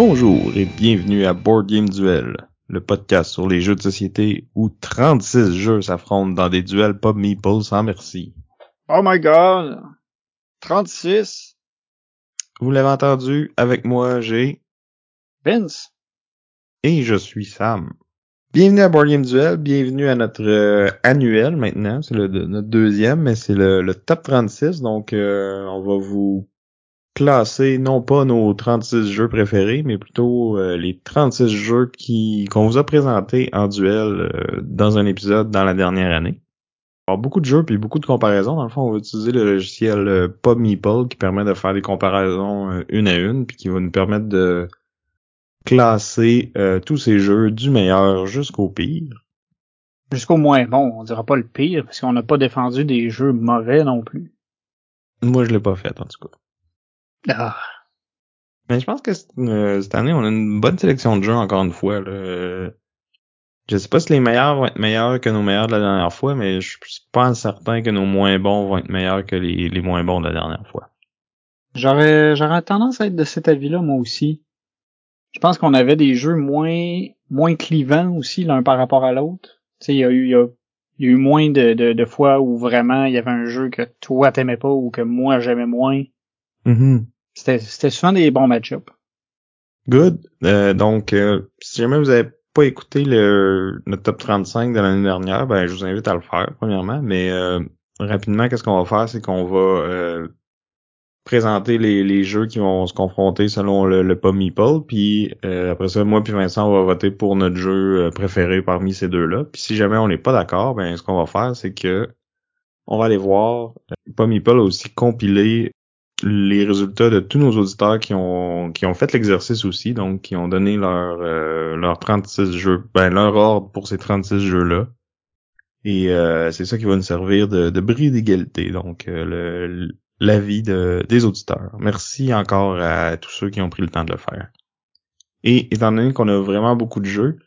Bonjour et bienvenue à Board Game Duel, le podcast sur les jeux de société où 36 jeux s'affrontent dans des duels pas meeple sans merci. Oh my god! 36? Vous l'avez entendu, avec moi j'ai Vince? et je suis Sam. Bienvenue à Board Game Duel, bienvenue à notre euh, annuel maintenant, c'est notre deuxième, mais c'est le, le top 36, donc euh, on va vous classer non pas nos 36 jeux préférés, mais plutôt euh, les 36 jeux qui qu'on vous a présentés en duel euh, dans un épisode dans la dernière année. Alors, beaucoup de jeux puis beaucoup de comparaisons. Dans le fond, on va utiliser le logiciel euh, PubMeeple qui permet de faire des comparaisons euh, une à une puis qui va nous permettre de classer euh, tous ces jeux du meilleur jusqu'au pire. Jusqu'au moins bon, on dira pas le pire, parce qu'on n'a pas défendu des jeux mauvais non plus. Moi, je l'ai pas fait en tout cas. Ah. Mais je pense que euh, cette année, on a une bonne sélection de jeux encore une fois. Là. Je sais pas si les meilleurs vont être meilleurs que nos meilleurs de la dernière fois, mais je suis pas certain que nos moins bons vont être meilleurs que les, les moins bons de la dernière fois. J'aurais, j'aurais tendance à être de cet avis-là, moi aussi. Je pense qu'on avait des jeux moins, moins clivants aussi, l'un par rapport à l'autre. Tu sais, il y a eu, il y a, il y a eu moins de, de, de fois où vraiment il y avait un jeu que toi t'aimais pas ou que moi j'aimais moins. Mhm. C'était, c'était souvent des bons match-ups. Good. Euh, donc, euh, si jamais vous avez pas écouté le, notre top 35 de l'année dernière, ben je vous invite à le faire, premièrement. Mais euh, rapidement, qu'est-ce qu'on va faire, c'est qu'on va euh, présenter les, les jeux qui vont se confronter selon le, le pas Meeple. Puis euh, après ça, moi puis Vincent, on va voter pour notre jeu euh, préféré parmi ces deux-là. Puis si jamais on n'est pas d'accord, ben ce qu'on va faire, c'est que on va aller voir. Euh, pas Meeple a aussi compilé les résultats de tous nos auditeurs qui ont qui ont fait l'exercice aussi, donc qui ont donné leur euh, leurs 36 jeux, ben leur ordre pour ces 36 jeux-là. Et euh, c'est ça qui va nous servir de, de bris d'égalité, donc euh, l'avis de, des auditeurs. Merci encore à tous ceux qui ont pris le temps de le faire. Et étant donné qu'on a vraiment beaucoup de jeux,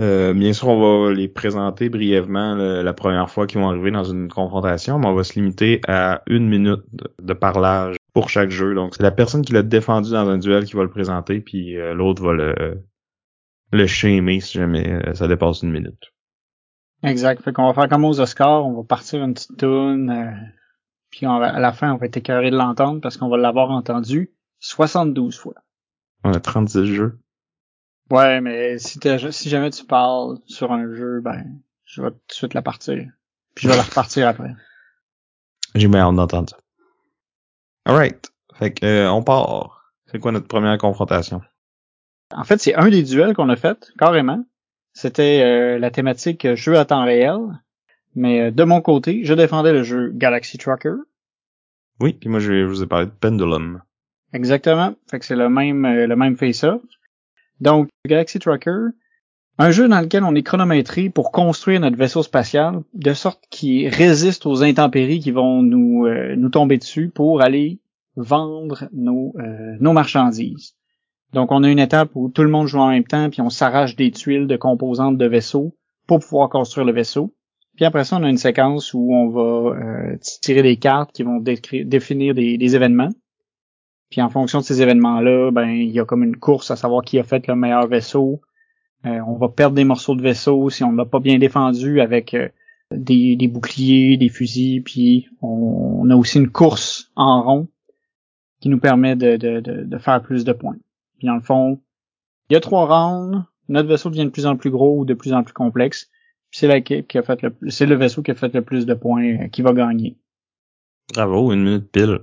euh, bien sûr, on va les présenter brièvement le- la première fois qu'ils vont arriver dans une confrontation, mais on va se limiter à une minute de, de parlage pour chaque jeu. Donc, c'est la personne qui l'a défendu dans un duel qui va le présenter, puis euh, l'autre va le le shamer si jamais euh, ça dépasse une minute. Exact. Fait qu'on va faire comme aux Oscars, on va partir une petite tune, euh, puis on va- à la fin, on va être écœuré de l'entendre parce qu'on va l'avoir entendu 72 fois. On a 36 jeux. Ouais, mais si, si jamais tu parles sur un jeu, ben, je vais tout de suite la partir. Puis je vais la repartir après. J'ai bien hâte d'entendre ça. Alright. Fait que euh, on part. C'est quoi notre première confrontation? En fait, c'est un des duels qu'on a fait, carrément. C'était euh, la thématique euh, jeu à temps réel. Mais euh, de mon côté, je défendais le jeu Galaxy Trucker. Oui, puis moi je, vais- je vous ai parlé de Pendulum. Exactement. Fait que c'est le même euh, le même face-off. Donc, Galaxy Trucker, un jeu dans lequel on est chronométré pour construire notre vaisseau spatial de sorte qu'il résiste aux intempéries qui vont nous euh, nous tomber dessus pour aller vendre nos euh, nos marchandises. Donc, on a une étape où tout le monde joue en même temps, puis on s'arrache des tuiles de composantes de vaisseau pour pouvoir construire le vaisseau. Puis après ça, on a une séquence où on va euh, tirer des cartes qui vont définir des, des événements. Puis en fonction de ces événements-là, ben il y a comme une course à savoir qui a fait le meilleur vaisseau. Euh, on va perdre des morceaux de vaisseau si on l'a pas bien défendu avec euh, des, des boucliers, des fusils, puis on, on a aussi une course en rond qui nous permet de, de, de, de faire plus de points. Puis dans le fond, il y a trois rounds, notre vaisseau devient de plus en plus gros ou de plus en plus complexe. Puis c'est l'équipe qui a fait le c'est le vaisseau qui a fait le plus de points euh, qui va gagner. Bravo, une minute pile.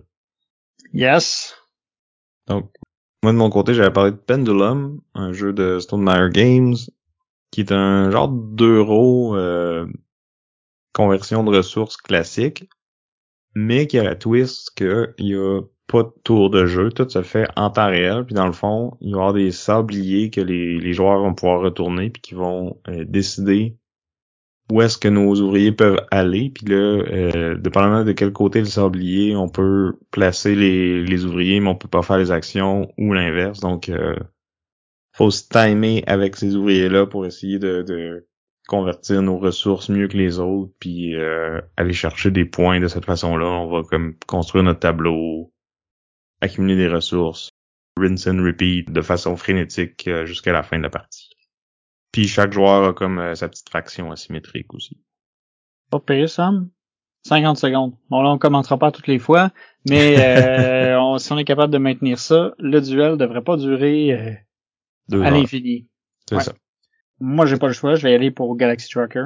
Yes. Donc, moi de mon côté, j'avais parlé de Pendulum, un jeu de Stone Meyer Games, qui est un genre d'euro euh, conversion de ressources classique, mais qui a la twist qu'il y a pas de tour de jeu, tout se fait en temps réel, puis dans le fond, il va y avoir des sabliers que les, les joueurs vont pouvoir retourner, puis qui vont euh, décider où est-ce que nos ouvriers peuvent aller. Puis là, euh, dépendamment de quel côté le sablier, on peut placer les, ouvriers, mais on peut pas faire les actions ou l'inverse. Donc, euh, faut se timer avec ces ouvriers-là pour essayer de, de convertir nos ressources mieux que les autres, puis euh, aller chercher des points de cette façon-là. On va comme construire notre tableau, accumuler des ressources, rinse and repeat de façon frénétique euh, jusqu'à la fin de la partie. Puis chaque joueur a comme euh, sa petite fraction asymétrique aussi. Pas pire, Sam. 50 secondes. Bon, là, on commentera pas toutes les fois, mais euh, on, si on est capable de maintenir ça, le duel devrait pas durer euh, Deux à l'infini. C'est Ouais. ça. Moi, j'ai pas le choix, je vais aller pour Galaxy Trucker.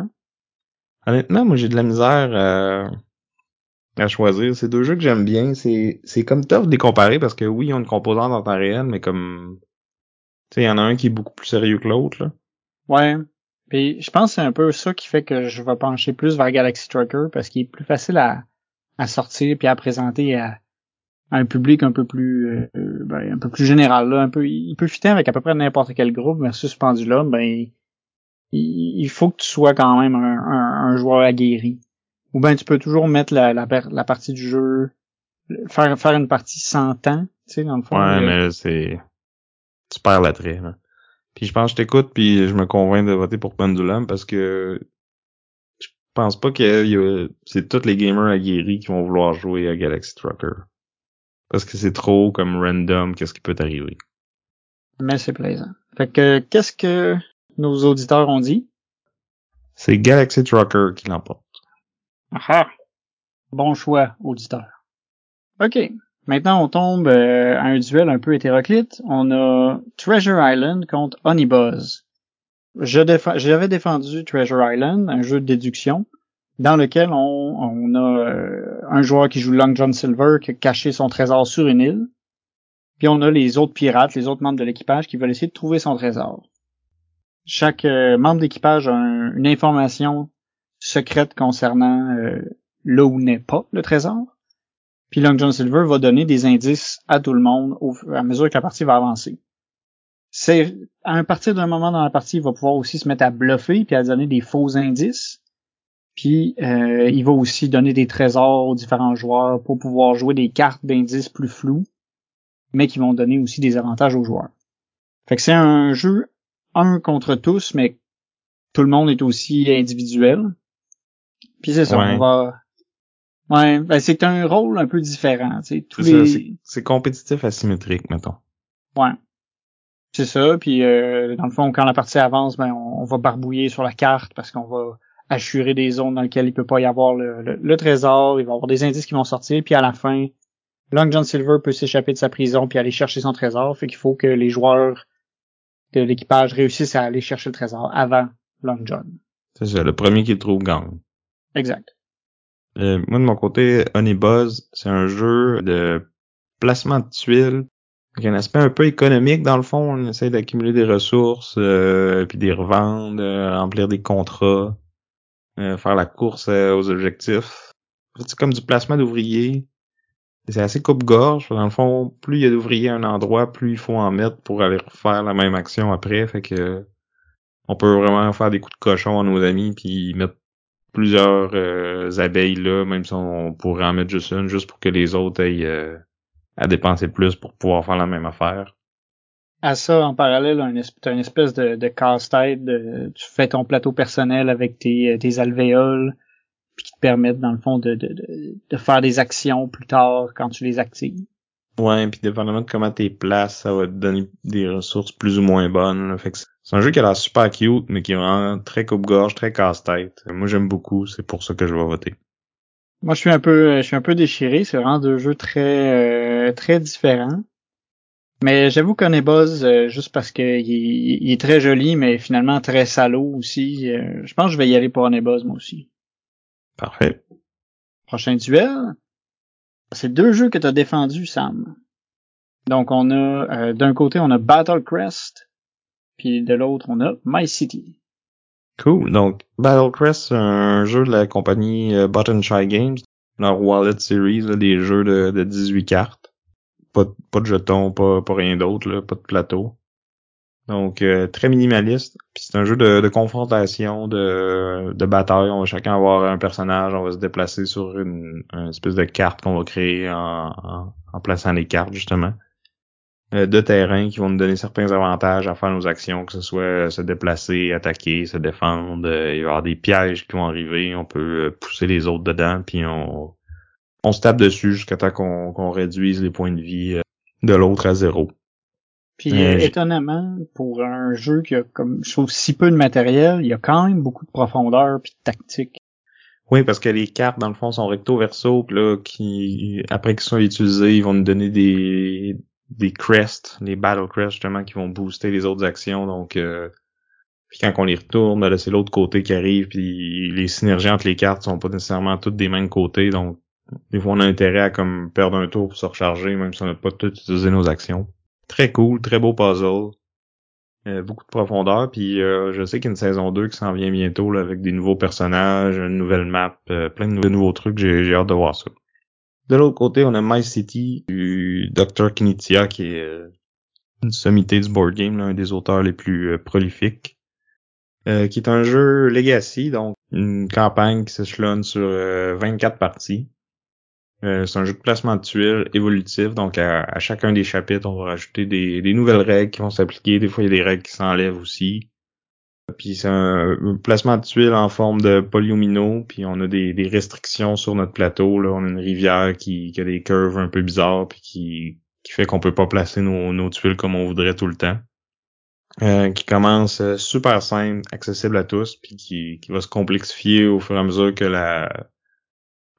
Honnêtement, moi j'ai de la misère euh, à choisir. C'est deux jeux que j'aime bien. C'est c'est comme tough de les comparer parce que oui, ils ont une composante en temps réel, mais comme tu sais, il y en a un qui est beaucoup plus sérieux que l'autre là. Ouais. Puis je pense que c'est un peu ça qui fait que je vais pencher plus vers Galaxy Trucker parce qu'il est plus facile à, à sortir puis à présenter à, à un public un peu plus euh, ben, un peu plus général là, un peu il peut fitter avec à peu près n'importe quel groupe versus Pendulum, ben il, il faut que tu sois quand même un, un, un joueur aguerri. Ou ben tu peux toujours mettre la, la, la partie du jeu faire faire une partie sans temps, tu sais dans le fond. Ouais, euh, mais c'est tu perds l'attrait. là. Puis je pense que je t'écoute puis je me convainc de voter pour Pendulum parce que je pense pas que c'est tous les gamers aguerris qui vont vouloir jouer à Galaxy Trucker. Parce que c'est trop comme random qu'est-ce qui peut t'arriver. mais c'est plaisant. Fait que qu'est-ce que nos auditeurs ont dit? C'est Galaxy Trucker qui l'emporte. Ah Bon choix, auditeur. OK. Maintenant, on tombe euh, à un duel un peu hétéroclite. On a Treasure Island contre Honey Buzz. Je défends- J'avais défendu Treasure Island, un jeu de déduction, dans lequel on, a euh, un joueur qui joue Long John Silver qui a caché son trésor sur une île. Puis on a les autres pirates, les autres membres de l'équipage qui veulent essayer de trouver son trésor. Chaque euh, membre d'équipage a un- une information secrète concernant euh, là où n'est pas le trésor. Puis Long John Silver va donner des indices à tout le monde au, à mesure que la partie va avancer. C'est à partir d'un moment dans la partie, il va pouvoir aussi se mettre à bluffer puis à donner des faux indices. Puis euh, il va aussi donner des trésors aux différents joueurs pour pouvoir jouer des cartes d'indices plus floues, mais qui vont donner aussi des avantages aux joueurs. Fait que c'est un jeu un contre tous, mais tout le monde est aussi individuel. Puis c'est ça, Ouais. on va. Ouais, ben c'est un rôle un peu différent, tu sais. Tous C'est les. compétitif asymétrique, mettons. Ouais. C'est ça, puis euh, dans le fond, quand la partie avance, ben on, on va barbouiller sur la carte parce qu'on va assurer des zones dans lesquelles il peut pas y avoir le, le- le trésor, il va y avoir des indices qui vont sortir, puis à la fin, Long John Silver peut s'échapper de sa prison puis aller chercher son trésor, fait qu'il faut que les joueurs de l'équipage réussissent à aller chercher le trésor avant Long John. C'est ça, le premier qui le trouve gagne. Exact. Euh, moi, de mon côté, Honey Buzz, c'est un jeu de placement de tuiles. Il y a un aspect un peu économique dans le fond. On essaie d'accumuler des ressources, euh, puis des revendre, euh, remplir des contrats, euh, faire la course aux objectifs. C'est comme du placement d'ouvriers. C'est assez coupe-gorge. Dans le fond, plus il y a d'ouvriers à un endroit, plus il faut en mettre pour aller refaire la même action après. Fait que on peut vraiment faire des coups de cochon à nos amis puis mettre plusieurs euh, abeilles là, même si on pourrait en mettre juste une, juste pour que les autres aient euh, à dépenser plus pour pouvoir faire la même affaire. À ça, en parallèle, t'as une espèce de, de casse-tête. Tu fais ton plateau personnel avec tes, tes alvéoles, puis qui te permettent, dans le fond, de, de, de faire des actions plus tard quand tu les actives. Ouais, puis dépendamment de comment t'es places, ça va te donner des ressources plus ou moins bonnes. là. Fait que c'est- un jeu qui a l'air super cute, mais qui est vraiment très coupe-gorge, très casse-tête. Moi j'aime beaucoup, c'est pour ça que je vais voter. Moi, je suis un peu, je suis un peu déchiré. C'est vraiment deux jeux très, euh, très différents. Mais j'avoue qu'on est Buzz euh, juste parce que il, est- il est très joli, mais finalement très salaud aussi. Euh, je pense que je vais y aller pour Onebuzz moi aussi. Parfait. Prochain duel? C'est deux jeux que tu as défendus, Sam. Donc on a euh, d'un côté on a Battle Crest, puis de l'autre on a My City. Cool. Donc, Battle Crest, c'est un jeu de la compagnie euh, Button Shy Games, leur Wallet Series, là, des jeux de, de 18 cartes. Pas, pas de jetons, pas, pas rien d'autre, pas de plateau. Donc euh, très minimaliste. Puis c'est un jeu de, de, confrontation, de, de bataille. On va chacun avoir un personnage, on va se déplacer sur une, espèce de carte qu'on va créer en, en, plaçant les cartes justement. Euh, de terrain qui vont nous donner certains avantages à faire nos actions, que ce soit se déplacer, attaquer, se défendre. il va y avoir des pièges qui vont arriver, on peut pousser les autres dedans, puis on, on se tape dessus jusqu'à temps qu'on réduise les points de vie de l'autre à zéro. Puis euh, étonnamment, pour un jeu qui a comme je trouve si peu de matériel, il y a quand même beaucoup de profondeur puis de tactique. Oui, parce que les cartes, dans le fond, sont recto verso, là, qui après qu'ils soient utilisés, ils vont nous donner des des crests, les battle crests justement, qui vont booster les autres actions. Donc euh, puis quand on les retourne, ben c'est l'autre côté qui arrive, puis les synergies entre les cartes sont pas nécessairement toutes des mêmes côtés, donc des fois on a intérêt à comme perdre un tour pour se recharger, même si on n'a pas tout utilisé nos actions. Très cool, très beau puzzle. Euh, beaucoup de profondeur, puis euh, je sais qu'il y a une saison 2 qui s'en vient bientôt là, avec des nouveaux personnages, une nouvelle map, euh, plein de nouveaux trucs, j'ai hâte de voir ça. De l'autre côté, on a My City du Dr. Kinitia, qui est une sommité du board game, un des auteurs les plus prolifiques, qui est un jeu Legacy, donc une campagne qui s'échelonne sur 24 parties. Euh, c'est un jeu de placement de tuiles évolutif, donc à, chacun des chapitres, on va rajouter des, nouvelles règles qui vont s'appliquer. Des fois, il y a des règles qui s'enlèvent aussi. Puis c'est un, placement de tuiles en forme de polyomino, puis on a des, restrictions sur notre plateau. Là. On a une rivière qui, a des curves un peu bizarres, puis qui, qui fait qu'on peut pas placer nos, tuiles comme on voudrait tout le temps. Euh, qui commence euh, super simple, accessible à tous, puis qui, qui va se complexifier au fur et à mesure que la,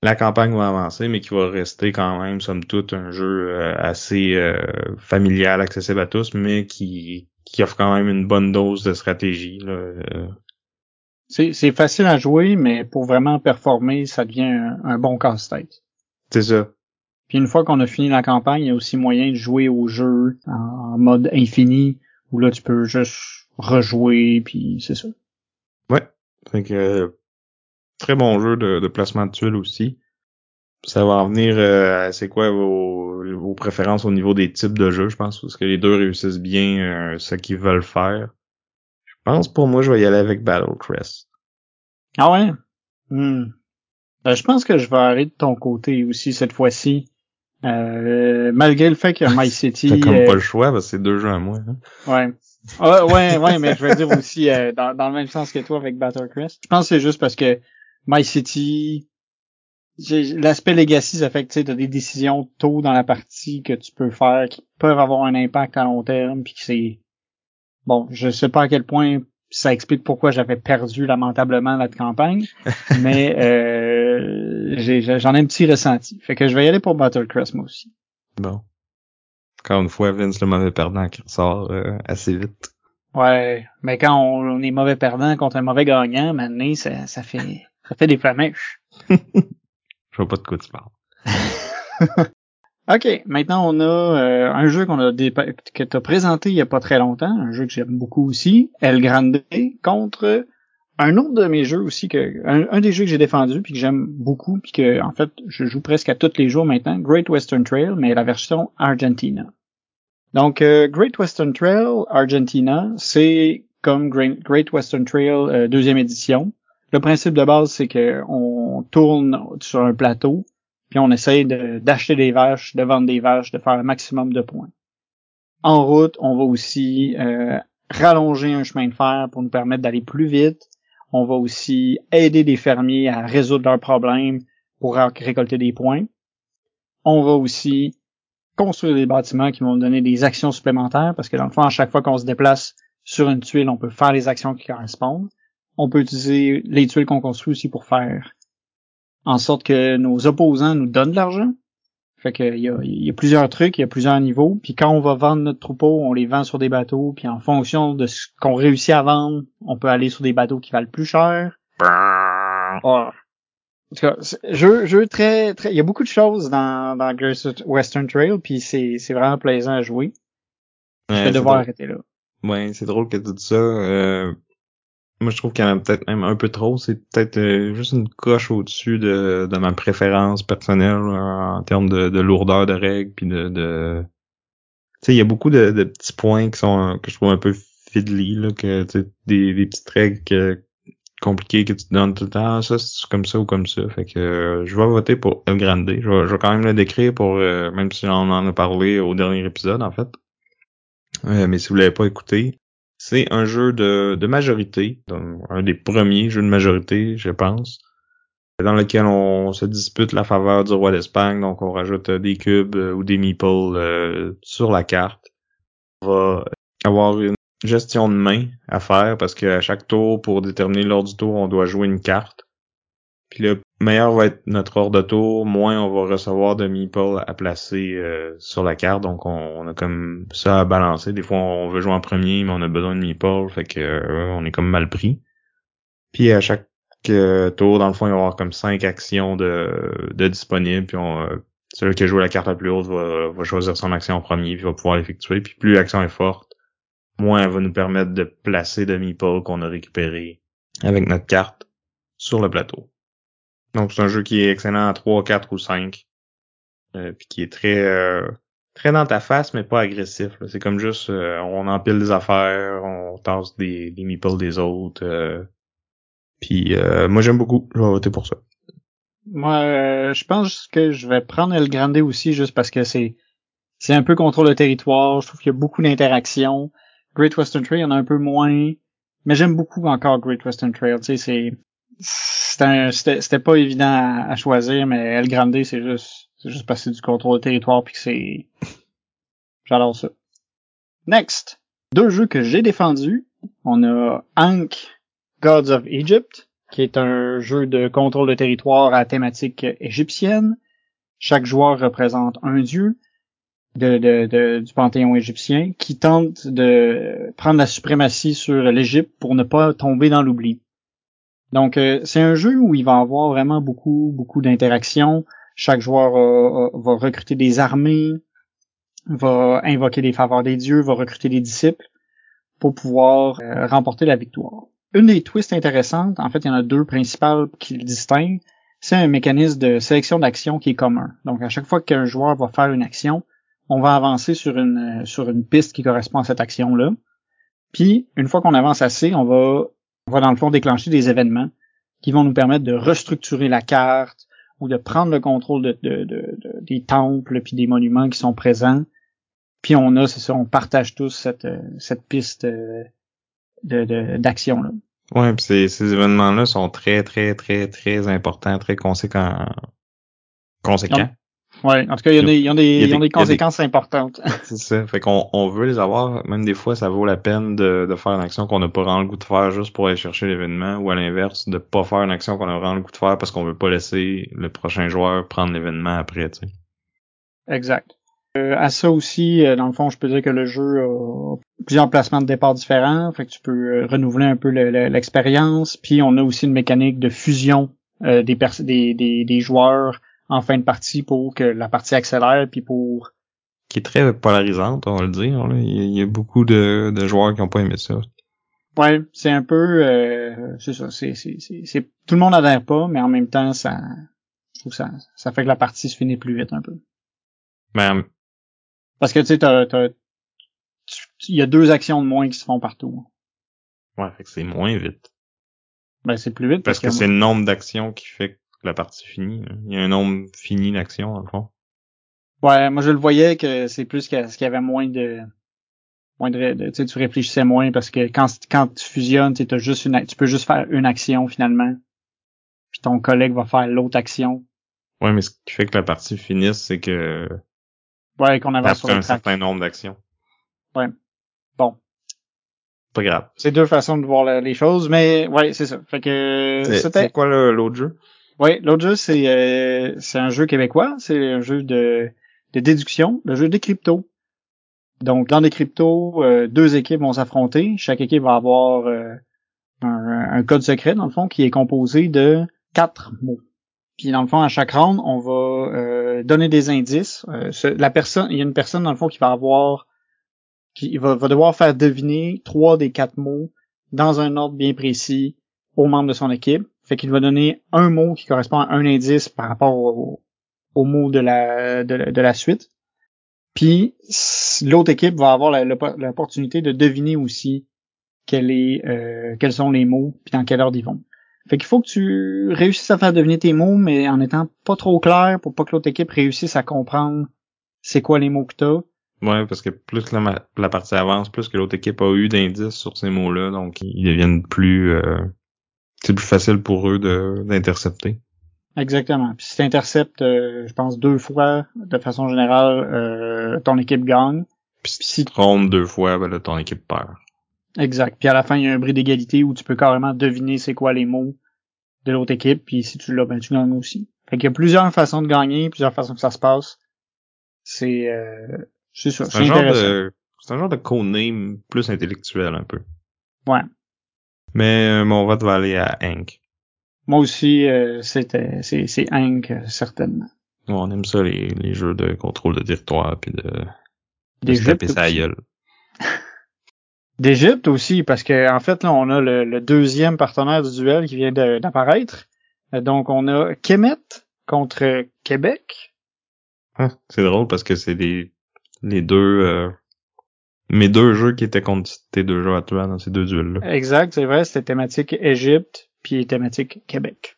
la campagne va avancer, mais qui va rester quand même, somme toute, un jeu euh, assez euh, familial, accessible à tous, mais qui, qui offre quand même une bonne dose de stratégie. Euh. C'est facile à jouer, mais pour vraiment performer, ça devient un, bon casse-tête. C'est ça. Puis une fois qu'on a fini la campagne, il y a aussi moyen de jouer au jeu en, mode infini, où là tu peux juste rejouer, puis c'est ça. Ouais. Fait que Très bon jeu de, placement de tuiles aussi. Ça va en venir euh, c'est quoi vos, préférences au niveau des types de jeux, je pense, parce que les deux réussissent bien euh, ce qu'ils veulent faire. Je pense pour moi, je vais y aller avec Battle Crest. Ah ouais? Hmm. Ben, je pense que je vais arrêter de ton côté aussi cette fois-ci. Euh, malgré le fait que My City. T'as comme pas le choix parce que c'est deux jeux à moi. Hein? Ouais. Ah, ouais, ouais, mais je veux dire aussi dans, dans, le même sens que toi avec Battle Crest. Je pense que c'est juste parce que My City, l'aspect legacy, ça fait que tu as des décisions tôt dans la partie que tu peux faire qui peuvent avoir un impact à long terme, puis que c'est bon, je sais pas à quel point ça explique pourquoi j'avais perdu lamentablement notre campagne, mais euh, j'en ai, un petit ressenti. Fait que je vais y aller pour Battlecross moi aussi. Bon. Encore une fois, Vince le mauvais perdant qui ressort euh, assez vite. Ouais, mais quand on, est mauvais perdant contre un mauvais gagnant, maintenant ça, ça fait ça fait des flamèches. Je vois pas de quoi tu parles. ok, maintenant on a euh, un jeu qu'on a que t'as présenté il y a pas très longtemps, un jeu que j'aime beaucoup aussi, El Grande, contre un autre de mes jeux aussi que un, des jeux que j'ai défendu puis que j'aime beaucoup puis que en fait je joue presque à tous les jours maintenant, Great Western Trail mais la version Argentina. Donc euh, Great Western Trail Argentina, c'est comme Great Western Trail euh, deuxième édition, le principe de base, c'est qu'on tourne sur un plateau, puis on essaye d'acheter des vaches, de vendre des vaches, de faire un maximum de points. En route, on va aussi euh, rallonger un chemin de fer pour nous permettre d'aller plus vite. On va aussi aider des fermiers à résoudre leurs problèmes pour récolter des points. On va aussi construire des bâtiments qui vont donner des actions supplémentaires parce que dans le fond, à chaque fois qu'on se déplace sur une tuile, on peut faire les actions qui correspondent on peut utiliser les tuiles qu'on construit aussi pour faire en sorte que nos opposants nous donnent de l'argent. Fait que il y a, plusieurs trucs, il y a plusieurs niveaux. Puis quand on va vendre notre troupeau, on les vend sur des bateaux. Puis en fonction de ce qu'on réussit à vendre, on peut aller sur des bateaux qui valent plus cher. En tout cas, jeu, jeu très, très, il y a beaucoup de choses dans, dans Western Trail, puis c'est, c'est vraiment plaisant à jouer. je vais devoir arrêter là. Ouais, c'est drôle que tu dis ça. Euh, moi, je trouve qu'il y en a peut-être même un peu trop. C'est peut-être euh, juste une coche au-dessus de, de ma préférence personnelle en termes de, de, lourdeur de règles puis de, de... tu sais, il y a beaucoup de, de, petits points qui sont que je trouve un peu fiddly, là, que des, des petites règles compliquées que tu te donnes tout le temps. Ah, ça, c'est comme ça ou comme ça. Fait que euh, je vais voter pour El Grande. Je vais, je vais quand même le décrire pour même si on en a parlé au dernier épisode, en fait. mais si vous l'avez pas écouté, c'est un jeu de, majorité, un des premiers jeux de majorité, je pense, dans lequel on se dispute la faveur du roi d'Espagne, donc on rajoute des cubes ou des meeples sur la carte va avoir une gestion de main à faire parce qu'à chaque tour, pour déterminer l'ordre du tour, on doit jouer une carte. Puis le meilleur va être notre ordre de tour, moins on va recevoir de meeples à placer euh, sur la carte. Donc on, a comme ça à balancer. Des fois on veut jouer en premier, mais on a besoin de meeples, fait que euh, on est comme mal pris. Puis à chaque euh, tour, dans le fond, il va y avoir comme cinq actions de, de disponibles. Puis on, celui qui a joué la carte la plus haute va, choisir son action en premier, puis va pouvoir l'effectuer. Puis plus l'action est forte, moins elle va nous permettre de placer de meeple qu'on a récupéré avec notre carte sur le plateau. Donc c'est un jeu qui est excellent à 3, 4 ou 5. Euh, puis qui est très euh, très dans ta face, mais pas agressif. C'est comme juste euh, on empile des affaires, on tasse des, des meeples des autres. Euh. puis moi j'aime beaucoup, je vais voter pour ça. Moi, euh, je pense que je vais prendre El Grande aussi juste parce que c'est c'est un peu contrôle de territoire. Je trouve qu'il y a beaucoup d'interactions. Great Western Trail, il y en a un peu moins. Mais j'aime beaucoup encore Great Western Trail. Tu sais, c'est c'était pas évident à, choisir, mais El Grande, c'est juste c'est juste c'est du contrôle de territoire puis que c'est j'adore ça. Next, deux jeux que j'ai défendus. On a Ankh, Gods of Egypt qui est un jeu de contrôle de territoire à thématique égyptienne. Chaque joueur représente un dieu de, du panthéon égyptien qui tente de prendre la suprématie sur l'Égypte pour ne pas tomber dans l'oubli. Donc euh, c'est un jeu où il va avoir vraiment beaucoup beaucoup d'interactions. Chaque joueur euh, euh, va recruter des armées, va invoquer des faveurs des dieux, va recruter des disciples pour pouvoir remporter la victoire. Une des twists intéressantes, en fait, il y en a deux principales qui le distinguent, c'est un mécanisme de sélection d'action qui est commun. Donc, à chaque fois qu'un joueur va faire une action, on va avancer sur une, sur une piste qui correspond à cette action-là. Puis, une fois qu'on avance assez, on va, on va dans le fond déclencher des événements qui vont nous permettre de restructurer la carte ou de prendre le contrôle de, de, de, des temples puis des monuments qui sont présents. Puis on a, c'est ça, on partage tous cette, cette piste euh, de d'action. Ouais, puis ces, ces événements-là sont très très très très importants, très conséquents. Conséquents. Ouais, en tout cas, il y des, y a des, il y a des, conséquences importantes. C'est ça. Fait qu'on on veut les avoir. Même des fois, ça vaut la peine de, de faire une action qu'on n'a pas vraiment le goût de faire juste pour aller chercher l'événement, ou à l'inverse, de pas faire une action qu'on a vraiment le goût de faire parce qu'on veut pas laisser le prochain joueur prendre l'événement après, tu sais. Exact. Euh, à ça aussi, euh, dans le fond, je peux dire que le jeu a plusieurs placements de départ différents, fait que tu peux euh, renouveler un peu l'expérience. Puis on a aussi une mécanique de fusion des, des, des, joueurs en fin de partie pour que la partie accélère, puis pour qui est très polarisante, on va le dire. Il y a beaucoup de, joueurs qui n'ont pas aimé ça. Ouais, c'est un peu, c'est ça, c'est, c'est, tout le monde n'adhère pas, mais en même temps, ça, je trouve ça, ça fait que la partie se finit plus vite un peu. Ben, parce que tu sais, il y a deux actions de moins qui se font partout. Ouais, fait que c'est moins vite. Ben c'est plus vite parce, que, c'est le nombre d'actions qui fait que la partie finie. Il y a un nombre fini d'actions dans le fond. Ouais, moi je le voyais que c'est plus qu'il y avait moins de moins de, tu sais tu réfléchissais moins parce que quand quand tu fusionnes, tu as juste une tu peux juste faire une action finalement. Puis ton collègue va faire l'autre action. Ouais, mais ce qui fait que la partie finisse, c'est que Ouais, qu'on avance sur un certain nombre d'actions. Ouais. Bon. Pas grave. C'est deux façons de voir les choses, mais ouais, c'est ça. Fait que c'était. C'est quoi l'autre jeu? Ouais, l'autre jeu c'est euh, c'est un jeu québécois, c'est un jeu de de déduction, le jeu des cryptos. Donc dans les cryptos, euh, deux équipes vont s'affronter. Chaque équipe va avoir euh, un, un, code secret dans le fond qui est composé de quatre mots. Puis dans le fond, à chaque round, on va euh, donner des indices. Euh, la personne, il y a une personne dans le fond qui va avoir, qui va, devoir faire deviner trois des quatre mots dans un ordre bien précis aux membres de son équipe. Fait qu'il va donner un mot qui correspond à un indice par rapport au, mot de la, de, la suite. Puis l'autre équipe va avoir l'opportunité de deviner aussi euh, quels sont les mots, puis dans quel ordre ils vont. Fait qu'il faut que tu réussisses à faire deviner tes mots, mais en étant pas trop clair pour pas que l'autre équipe réussisse à comprendre c'est quoi les mots que t'as. Ouais, parce que plus la, la partie avance, plus que l'autre équipe a eu d'indices sur ces mots-là, donc ils deviennent plus... Euh, c'est plus facile pour eux d'intercepter. Exactement. Puis si t'interceptes, euh, je pense, deux fois, de façon générale, euh, ton équipe gagne. Puis si tu trompes deux fois, ben là, ton équipe perd. Exact. Puis à la fin, il y a un bris d'égalité où tu peux carrément deviner c'est quoi les mots de l'autre équipe, puis si tu l'as, ben tu gagnes aussi. Fait qu'il y a plusieurs façons de gagner, plusieurs façons que ça se passe. C'est euh, c'est ça. C'est un, genre de, c'est un genre de codename plus intellectuel un peu. Ouais. Mais euh, mon vote va aller à Hank. Moi aussi, euh, c'était c'est c'est Hank euh, certainement. on aime ça les, les jeux de contrôle de territoire puis de, de taper sa gueule. D'Égypte aussi, parce que en fait, là, on a le, deuxième partenaire du duel qui vient d'apparaître. Donc, on a Kemet contre Québec. Ah, c'est drôle parce que c'est des les deux euh, mes deux jeux qui étaient contre tes deux jeux à toi dans ces deux duels-là. Exact, c'est vrai, c'était thématique Égypte puis thématique Québec.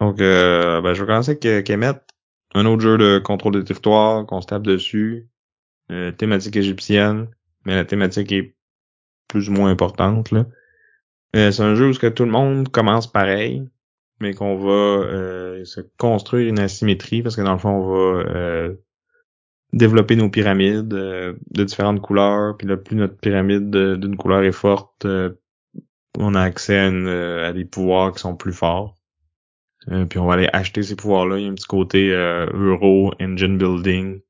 Donc, euh, ben, je vais commencer avec Kemet. Un autre jeu de contrôle de territoire qu'on se tape dessus. Euh, thématique égyptienne, mais la thématique est plus ou moins importante. Là. Euh, c'est un jeu où que tout le monde commence pareil, mais qu'on va euh, se construire une asymétrie parce que dans le fond, on va euh, développer nos pyramides de différentes couleurs. Puis là, plus notre pyramide d'une couleur est forte, on a accès à, à, des pouvoirs qui sont plus forts. puis on va aller acheter ces pouvoirs-là. Il y a un petit côté euro engine building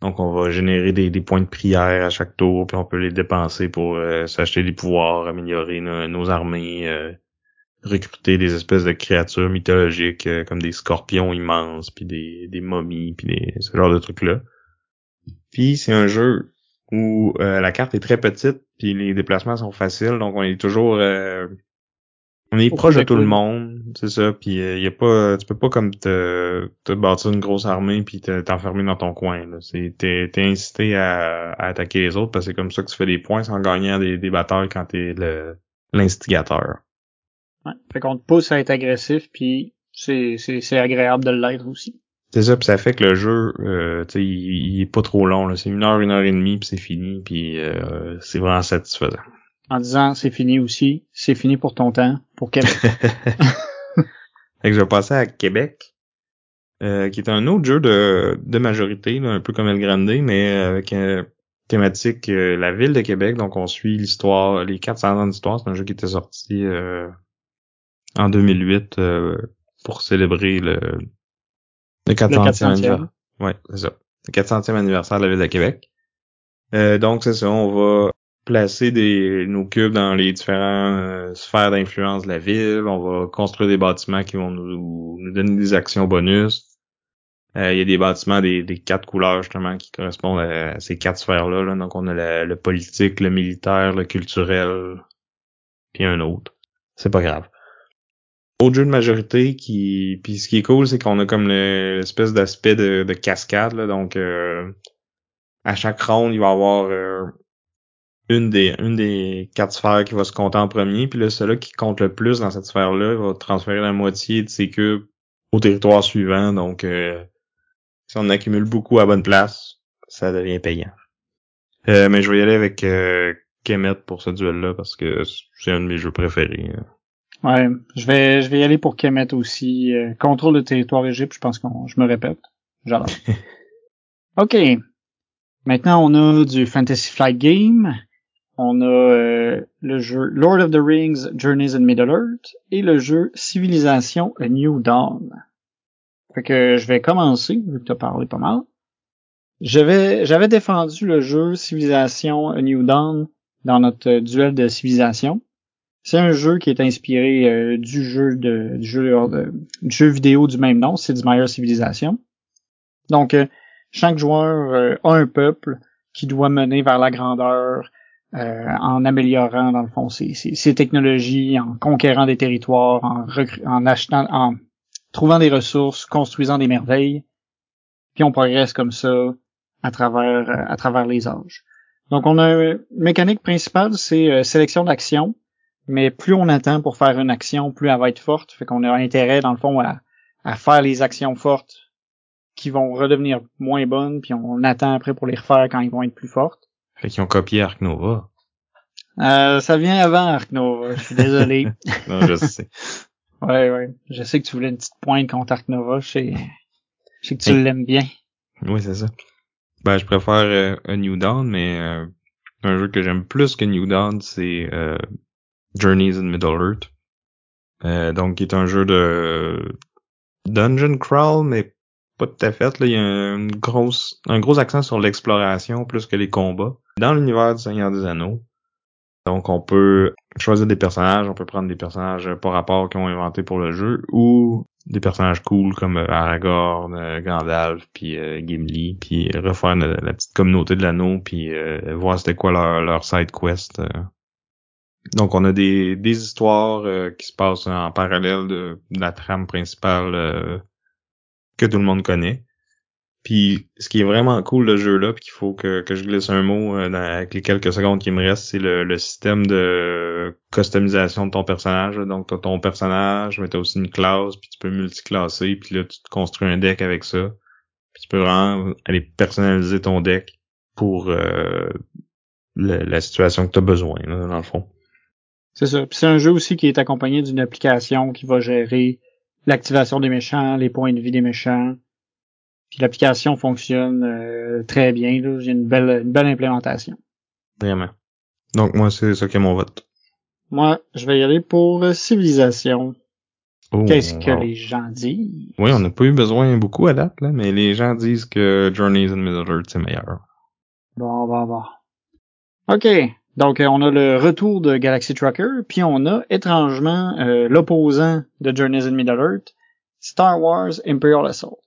donc on va générer des, points de prière à chaque tour, puis on peut les dépenser pour euh, s'acheter des pouvoirs, améliorer nos, armées, euh, recruter des espèces de créatures mythologiques euh, comme des scorpions immenses, puis des, des momies, puis des, ce genre de trucs-là. Puis c'est un jeu où la carte est très petite, puis les déplacements sont faciles, donc on est toujours on est proche de tout le monde, c'est ça. Puis il euh, y a pas, tu peux pas comme te, te bâtir une grosse armée puis t'enfermer dans ton coin. C'est t'es es incité à, attaquer les autres parce que c'est comme ça que tu fais des points sans gagner des, des batailles quand t'es le l'instigateur. Ouais. Fait qu'on te pousse à être agressif puis c'est c'est agréable de l'être aussi. C'est ça, puis ça fait que le jeu, euh, tu sais, il, est pas trop long. C'est une heure, une heure et demie, puis c'est fini, puis euh, c'est vraiment satisfaisant en disant c'est fini aussi, c'est fini pour ton temps, pour Québec. fait que je vais passer à Québec, euh, qui est un autre jeu de, de majorité, un peu comme El Grande, mais avec une thématique euh, la ville de Québec. Donc on suit l'histoire, les 400 ans d'histoire. C'est un jeu qui était sorti euh, en 2008 pour célébrer le, le 400e anniversaire. Ouais, c'est ça. Le 400e anniversaire de la ville de Québec. donc c'est ça, on va placer des, nos cubes dans les différentes euh, sphères d'influence de la ville. On va construire des bâtiments qui vont nous, nous donner des actions bonus. Euh, il y a des bâtiments des, des, quatre couleurs justement qui correspondent à, ces quatre sphères-là. Là. Donc on a le, politique, le militaire, le culturel, puis un autre. C'est pas grave. Autre jeu de majorité qui. Puis ce qui est cool, c'est qu'on a comme l'espèce d'aspect de, de, cascade. Là. Donc euh, à chaque round, il va y avoir une des une des quatre sphères qui va se compter en premier, puis là, celui qui compte le plus dans cette sphère-là va transférer la moitié de ses cubes au territoire suivant. Donc, euh, si on accumule beaucoup à bonne place, ça devient payant. Euh, mais je vais y aller avec euh, Kemet pour ce duel-là parce que c'est un de mes jeux préférés. Ouais, je vais je vais y aller pour Kemet aussi. contrôle de territoire Égypte, je pense que je me répète. J'adore. OK. Maintenant, on a du Fantasy Flight Game on a euh, le jeu Lord of the Rings Journeys in Middle-earth et le jeu Civilisation A New Dawn. Fait que je vais commencer, vu que tu as parlé pas mal. J'avais, j'avais défendu le jeu Civilisation A New Dawn dans notre duel de civilisation. C'est un jeu qui est inspiré euh, du jeu de, du jeu, du vidéo du même nom, Sid Meier's Civilisation. Donc, euh, chaque joueur a un peuple qui doit mener vers la grandeur, euh, en améliorant dans le fond ces, technologies, en conquérant des territoires, en, en achetant, en trouvant des ressources, construisant des merveilles. Puis on progresse comme ça à travers euh, à travers les âges. Donc on a une mécanique principale, c'est euh, sélection d'action, mais plus on attend pour faire une action, plus elle va être forte. Fait qu'on a intérêt, dans le fond, à, à faire les actions fortes qui vont redevenir moins bonnes, puis on attend après pour les refaire quand ils vont être plus fortes. Fait qu'ils ont copié Ark Nova. Euh, ça vient avant Ark Nova, je suis désolé. non, je sais. ouais, ouais. Je sais que tu voulais une petite pointe contre Ark Nova, je sais, je sais que tu l'aimes bien. Oui, c'est ça. Ben, je préfère euh, un New Dawn, mais euh, un jeu que j'aime plus que New Dawn, c'est euh, Journeys in Middle-earth. Euh, donc, qui est un jeu de dungeon crawl, mais pas tout à fait. Là, il y a une grosse, un gros accent sur l'exploration plus que les combats. Dans l'univers du Seigneur des Anneaux. Donc, on peut choisir des personnages, on peut prendre des personnages par rapport qu'ils ont inventé pour le jeu, ou des personnages cool comme euh, Aragorn, euh, Gandalf, puis euh, Gimli, puis refaire la, petite communauté de l'anneau, puis voir c'était quoi leur, leur side quest. Donc on a des, des histoires qui se passent en parallèle de, la trame principale que tout le monde connaît. Puis ce qui est vraiment cool le jeu là, puis qu'il faut que, que je glisse un mot euh, avec les quelques secondes qui me restent, c'est le, le, système de customisation de ton personnage. Donc t'as ton personnage, mais t'as aussi une classe, puis tu peux multiclasser, puis là tu te construis un deck avec ça. Puis tu peux vraiment aller personnaliser ton deck pour euh, la situation que tu as besoin, là, dans le fond. C'est ça. C'est un jeu aussi qui est accompagné d'une application qui va gérer l'activation des méchants, les points de vie des méchants. Puis l'application fonctionne euh, très bien. J'ai une belle, une belle implémentation. Vraiment. Donc moi, c'est ça qui est mon vote. Moi, je vais y aller pour euh, civilisation. Oh, Qu'est-ce que les gens disent? Oui, on n'a pas eu besoin beaucoup à date, là, mais les gens disent que Journeys in Middle-earth, c'est meilleur. Bon, bon, bon. OK. Donc, euh, on a le retour de Galaxy Trucker, puis on a étrangement euh, l'opposant de Journeys in Middle-earth, Star Wars Imperial Assault.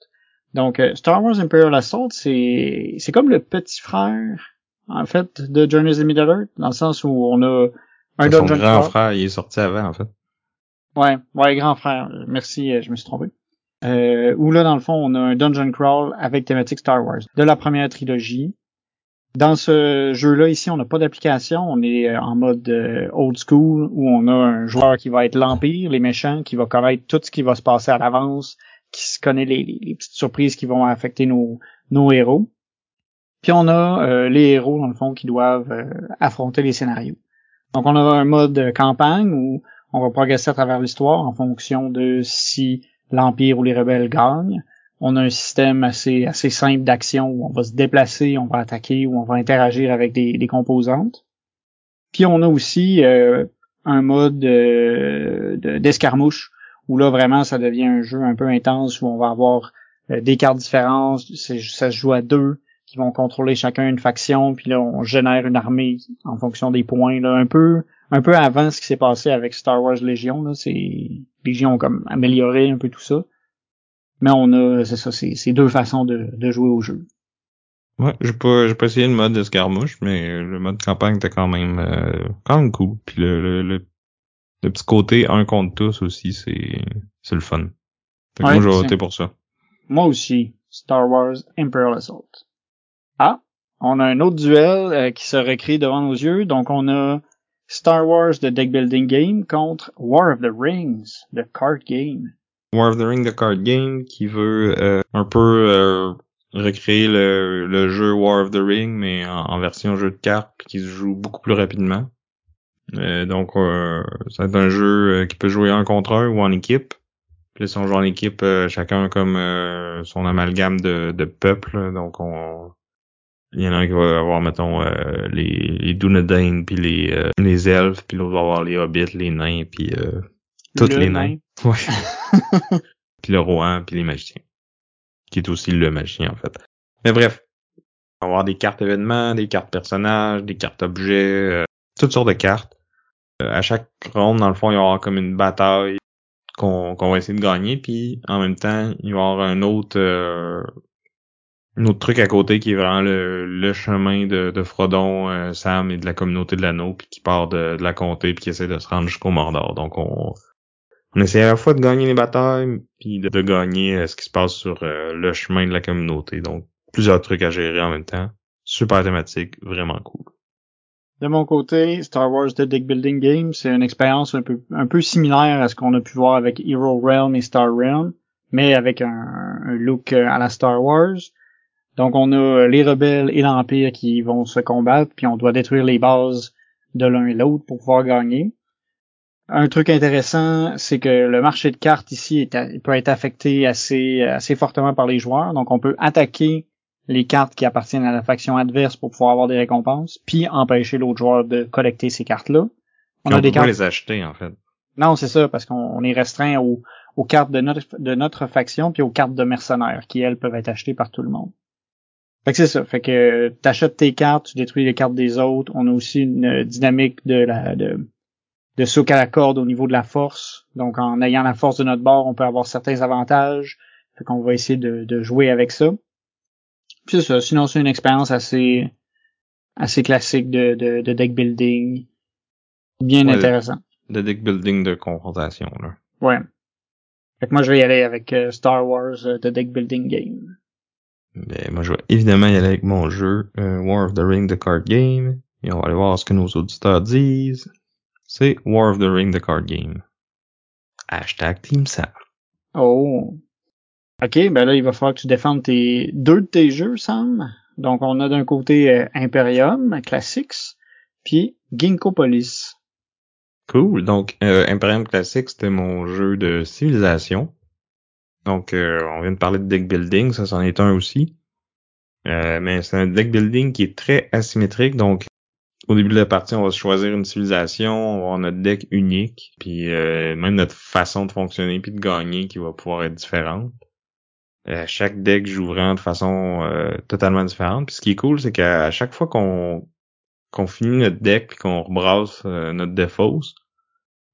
Donc, euh, Star Wars Imperial Assault, c'est c'est comme le petit frère, en fait, de Journeys in Middle-earth, dans le sens où on a un Son grand frère, il est sorti avant, en fait. Ouais, ouais, grand frère. Merci, je me suis trompé. Euh, où là, dans le fond, on a un dungeon crawl avec thématique Star Wars. De la première trilogie, dans ce jeu-là, ici, on n'a pas d'application. On est euh, en mode euh, old school où on a un joueur qui va être l'Empire, les méchants, qui va connaître tout ce qui va se passer à l'avance, qui se connaît les, petites surprises qui vont affecter nos, nos héros. Puis on a euh, les héros, dans le fond, qui doivent affronter les scénarios. Donc on a un mode campagne où on va progresser à travers l'histoire en fonction de si l'Empire ou les rebelles gagnent on a un système assez assez simple d'action où on va se déplacer, on va attaquer ou on va interagir avec des, des composantes. Puis on a aussi euh, un mode euh, d'escarmouche où là vraiment ça devient un jeu un peu intense où on va avoir euh, des cartes différentes, ça se joue à deux qui vont contrôler chacun une faction, puis là on génère une armée en fonction des points là un peu un peu avant ce qui s'est passé avec Star Wars Légion là, c'est Légion comme amélioré un peu tout ça. Mais on a, c'est ça, c'est deux façons de, de jouer au jeu. Ouais, j'ai pas, j'ai pas essayé le mode escarmouche, mais le mode campagne était quand même, euh, quand même cool. Puis le, le, le, petit côté un contre tous aussi, c'est, c'est le fun. Fait que moi, je vais voter pour ça. Moi aussi. Star Wars Imperial Assault. Ah, on a un autre duel euh, qui se recrée devant nos yeux. Donc on a Star Wars The Deck Building Game contre War of the Rings, the card game. War of the card game, qui veut euh, un peu euh, recréer le, le, jeu War of the Ring, mais en, version jeu de cartes, qui se joue beaucoup plus rapidement. Euh, donc, euh, ça va un jeu qui peut jouer un contre un ou en équipe. Puis si on joue en équipe, chacun comme son amalgame de, de peuple. Donc, on, il y en a un qui va avoir, mettons, les, les Dunedain, puis les, les elfes, puis l'autre va avoir les hobbits, les nains, puis toutes les nains. Ouais. puis le roi, puis les magiciens. Qui est aussi le magicien, en fait. Mais bref. On va avoir des cartes événements, des cartes personnages, des cartes objets, euh, toutes sortes de cartes. Euh, à chaque ronde, dans le fond, il y aura comme une bataille qu'on va essayer de gagner, puis en même temps, il va y avoir un autre euh, un autre truc à côté qui est vraiment le, le chemin de, de Frodon, Sam et de la communauté de l'anneau, puis qui part de, de la comté puis qui essaie de se rendre jusqu'au Mordor. Donc on on essaie à la fois de gagner les batailles, puis de, gagner euh, ce qui se passe sur euh, le chemin de la communauté. Donc, plusieurs trucs à gérer en même temps. super thématique, vraiment cool. De mon côté, Star Wars The Deck Building Game, c'est une expérience un peu, un peu similaire à ce qu'on a pu voir avec Hero Realm et Star Realm, mais avec un, un look euh, à la Star Wars. Donc on a les rebelles et l'Empire qui vont se combattre, puis on doit détruire les bases de l'un et l'autre pour pouvoir gagner. Un truc intéressant, c'est que le marché de cartes ici est, peut être affecté assez, assez fortement par les joueurs. Donc on peut attaquer les cartes qui appartiennent à la faction adverse pour pouvoir avoir des récompenses, puis empêcher l'autre joueur de collecter ces cartes-là. On, a des cartes. les acheter en fait. Non, c'est ça, parce qu'on est restreint aux, aux, cartes de notre, de notre faction puis aux cartes de mercenaires, qui elles peuvent être achetées par tout le monde. Fait que c'est ça. Fait que t'achètes tes cartes, tu détruis les cartes des autres. On a aussi une dynamique de la de, de souk à la corde au niveau de la force. Donc en ayant la force de notre bord, on peut avoir certains avantages. Fait qu'on va essayer de, de jouer avec ça c'est ça. Sinon, c'est une expérience assez, assez classique de, de, de deck building. Bien intéressant. De, deck building de confrontation, là. Ouais. Fait que moi, je vais y aller avec euh, Star Wars euh, The Deck Building Game. Ben, moi, je vais évidemment y aller avec mon jeu euh, War of the Ring The Card Game. Et on va aller voir ce que nos auditeurs disent. C'est War of the Ring The Card Game. Hashtag Team Sam. Oh. OK, ben là, il va falloir que tu défendes tes deux de tes jeux, Sam. Donc, on a d'un côté euh, Imperium Classics, puis Ginkgo Police. Cool. Donc, euh, Imperium Classics, c'était mon jeu de civilisation. Donc, euh, on vient de parler de deck building, ça, c'en est un aussi. mais c'est un deck building qui est très asymétrique. Donc, au début de la partie, on va choisir une civilisation, on va avoir notre deck unique, puis même notre façon de fonctionner puis de gagner qui va pouvoir être différente. Euh, chaque deck joue vraiment de façon euh, totalement différente. Puis ce qui est cool, c'est qu'à chaque fois qu'on qu'on finit notre deck et qu'on rebrasse euh, notre défausse,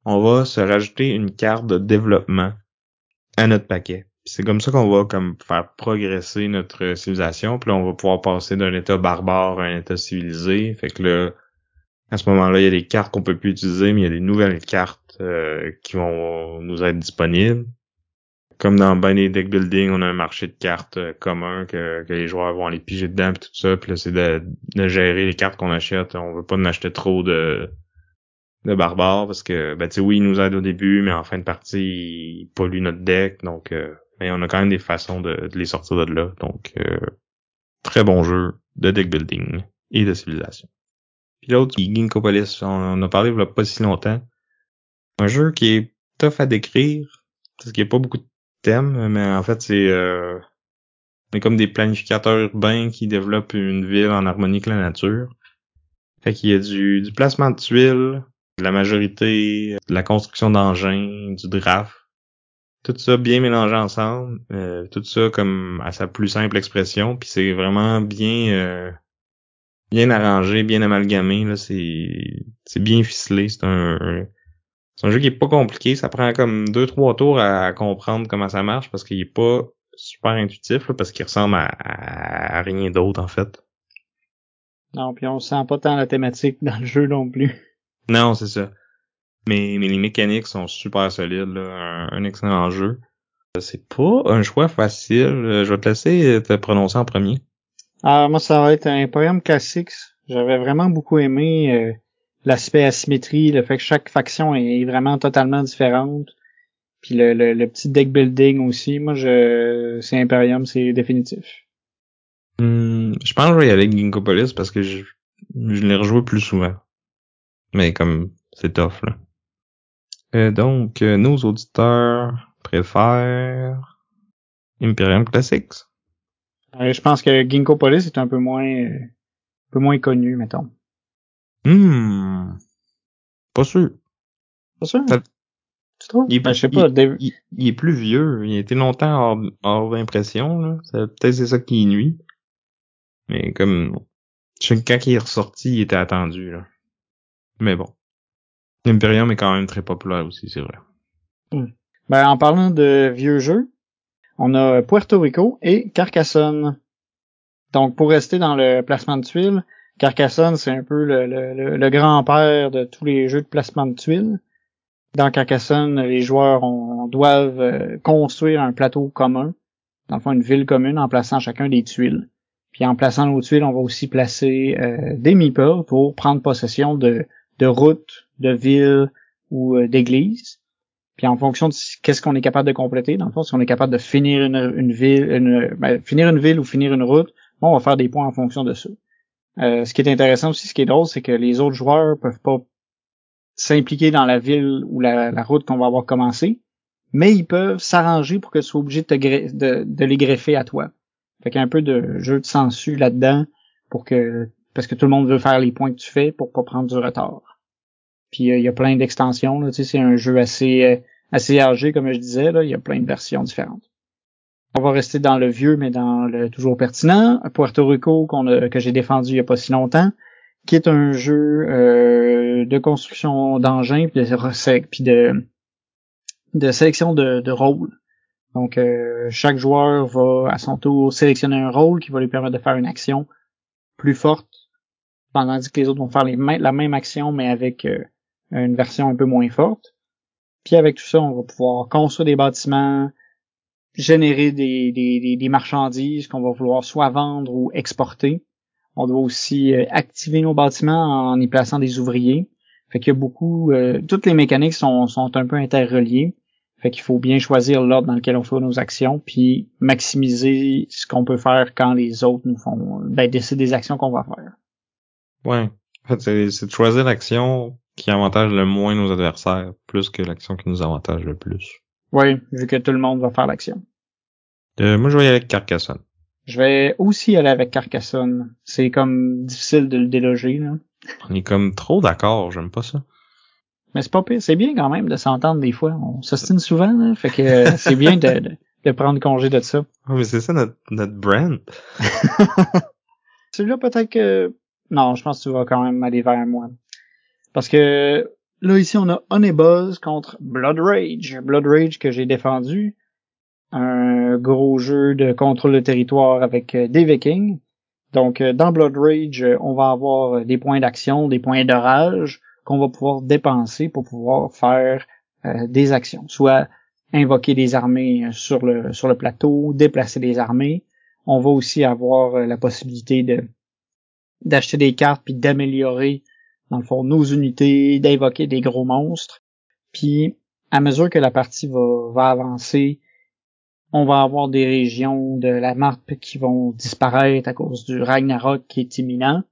on va se rajouter une carte de développement à notre paquet. C'est comme ça qu'on va comme faire progresser notre civilisation. Puis là, on va pouvoir passer d'un état barbare à un état civilisé. Fait que là, à ce moment-là, il y a des cartes qu'on peut plus utiliser, mais il y a des nouvelles cartes qui vont nous être disponibles comme dans ben des deck building, on a un marché de cartes euh, commun que, que les joueurs vont aller piger dedans pis tout ça. Puis là, c'est de, de, gérer les cartes qu'on achète. On veut pas en acheter trop de, de barbares parce que ben tu sais oui, ils nous aident au début, mais en fin de partie, ils polluent notre deck. Donc euh, mais on a quand même des façons de, les sortir de là. Donc euh, très bon jeu de deck building et de civilisation. Puis l'autre, Ginkgo Police, on en a parlé il y a pas si longtemps. Un jeu qui est tough à décrire, parce qu'il n'y a pas beaucoup de mais en fait, c'est euh, comme des planificateurs urbains qui développent une ville en harmonie avec la nature. Fait qu'il y a du, du placement de tuiles, de la majorité, de la construction d'engins, du draft. Tout ça bien mélangé ensemble, euh, tout ça comme à sa plus simple expression, puis c'est vraiment bien euh, bien arrangé, bien amalgamé là, c'est c'est bien ficelé, c'est un, c'est un jeu qui est pas compliqué, ça prend comme deux trois tours à, comprendre comment ça marche parce qu'il est pas super intuitif parce qu'il ressemble à, rien d'autre en fait. Non, puis on sent pas tant la thématique dans le jeu non plus. Non, c'est ça. Mais, mais les mécaniques sont super solides, là. Un, excellent jeu. C'est pas un choix facile. Je vais te laisser te prononcer en premier. Ah, moi, ça va être un poème classique. J'avais vraiment beaucoup aimé. Euh, l'aspect asymétrie, le fait que chaque faction est vraiment totalement différente. Puis le, le, petit deck building aussi, moi je c'est Imperium, c'est définitif. Hmm, je pense que je vais y aller avec Ginkgo Police parce que je, je l'ai rejoué plus souvent. Mais comme c'est tough là. Euh, donc, euh, nos auditeurs préfèrent Imperium Classics. Je pense que Ginkgo Police est un peu moins un peu moins connu, mettons. Hmm. Pas sûr. Pas sûr? Tu trouves? Il, ben, je sais pas. Il, est plus vieux. Il a été longtemps hors, hors d'impression, là. Peut-être c'est ça qui nuit. Mais comme, je quand il est ressorti, il était attendu, là. Mais bon. L'Imperium est quand même très populaire aussi, c'est vrai. Hmm. Ben, en parlant de vieux jeux, on a Puerto Rico et Carcassonne. Donc, pour rester dans le placement de tuiles, Carcassonne, c'est un peu le, grand-père de tous les jeux de placement de tuiles. Dans Carcassonne, les joueurs doivent euh, construire un plateau commun, dans le une ville commune, en plaçant chacun des tuiles. Puis en plaçant nos tuiles, on va aussi placer euh, des meeples pour prendre possession de, de routes, de villes ou euh, d'églises. Puis en fonction de qu'est-ce qu'on est capable de compléter, dans le fond, si on est capable de finir une, ville, ben, finir une ville ou finir une route, bon, on va faire des points en fonction de ça. Euh, ce qui est intéressant aussi, ce qui est drôle, c'est que les autres joueurs peuvent pas s'impliquer dans la ville ou la, route qu'on va avoir commencé, mais ils peuvent s'arranger pour que tu sois obligé de, les greffer à toi. Fait qu'il y a un peu de jeu de sensu là-dedans pour que parce que tout le monde veut faire les points que tu fais pour pas prendre du retard. Puis euh, il y a plein d'extensions, là, c'est un jeu assez euh, assez âgé comme je disais là, il y a plein de versions différentes. On va rester dans le vieux mais dans le toujours pertinent, Puerto Rico qu'on a, que j'ai défendu il y a pas si longtemps, qui est un jeu euh, de construction d'engins puis de de de sélection de, de rôles. Donc euh, chaque joueur va à son tour sélectionner un rôle qui va lui permettre de faire une action plus forte, pendant que les autres vont faire la même action mais avec euh, une version un peu moins forte. Puis avec tout ça, on va pouvoir construire des bâtiments, générer des, des, des marchandises qu'on va vouloir soit vendre ou exporter. On doit aussi euh, activer nos bâtiments en y plaçant des ouvriers. Fait qu'il y a beaucoup, toutes les mécaniques sont, sont un peu interreliées. Fait qu'il faut bien choisir l'ordre dans lequel on fait nos actions, puis maximiser ce qu'on peut faire quand les autres nous font, ben, décider des actions qu'on va faire. Ouais. En fait, c'est de choisir l'action qui avantage le moins nos adversaires, plus que l'action qui nous avantage le plus. Oui, vu que tout le monde va faire l'action. Euh, moi, je vais y aller avec Carcassonne. Je vais aussi aller avec Carcassonne. C'est comme difficile de le déloger, là. On est comme trop d'accord, j'aime pas ça. Mais c'est pas pire, c'est bien quand même de s'entendre des fois. On s'ostine souvent, là, fait que euh, c'est bien de, de, prendre congé de ça. Oh, mais c'est ça notre, notre brand. Celui-là peut-être que... Non, je pense que tu vas quand même aller vers moi. Parce que là, ici, on a Honey contre Blood Rage. Blood Rage que j'ai défendu. Un gros jeu de contrôle de territoire avec euh, des vikings. Donc, euh, dans Blood Rage, on va avoir des points d'action, des points de rage, qu'on va pouvoir dépenser pour pouvoir faire euh, des actions, soit invoquer des armées euh, sur le sur le plateau, déplacer des armées. On va aussi avoir euh, la possibilité de d'acheter des cartes puis d'améliorer dans le fond nos unités, d'invoquer des gros monstres. Puis à mesure que la partie va, va avancer, on va avoir des régions de la map qui vont disparaître à cause du Ragnarok qui est imminent.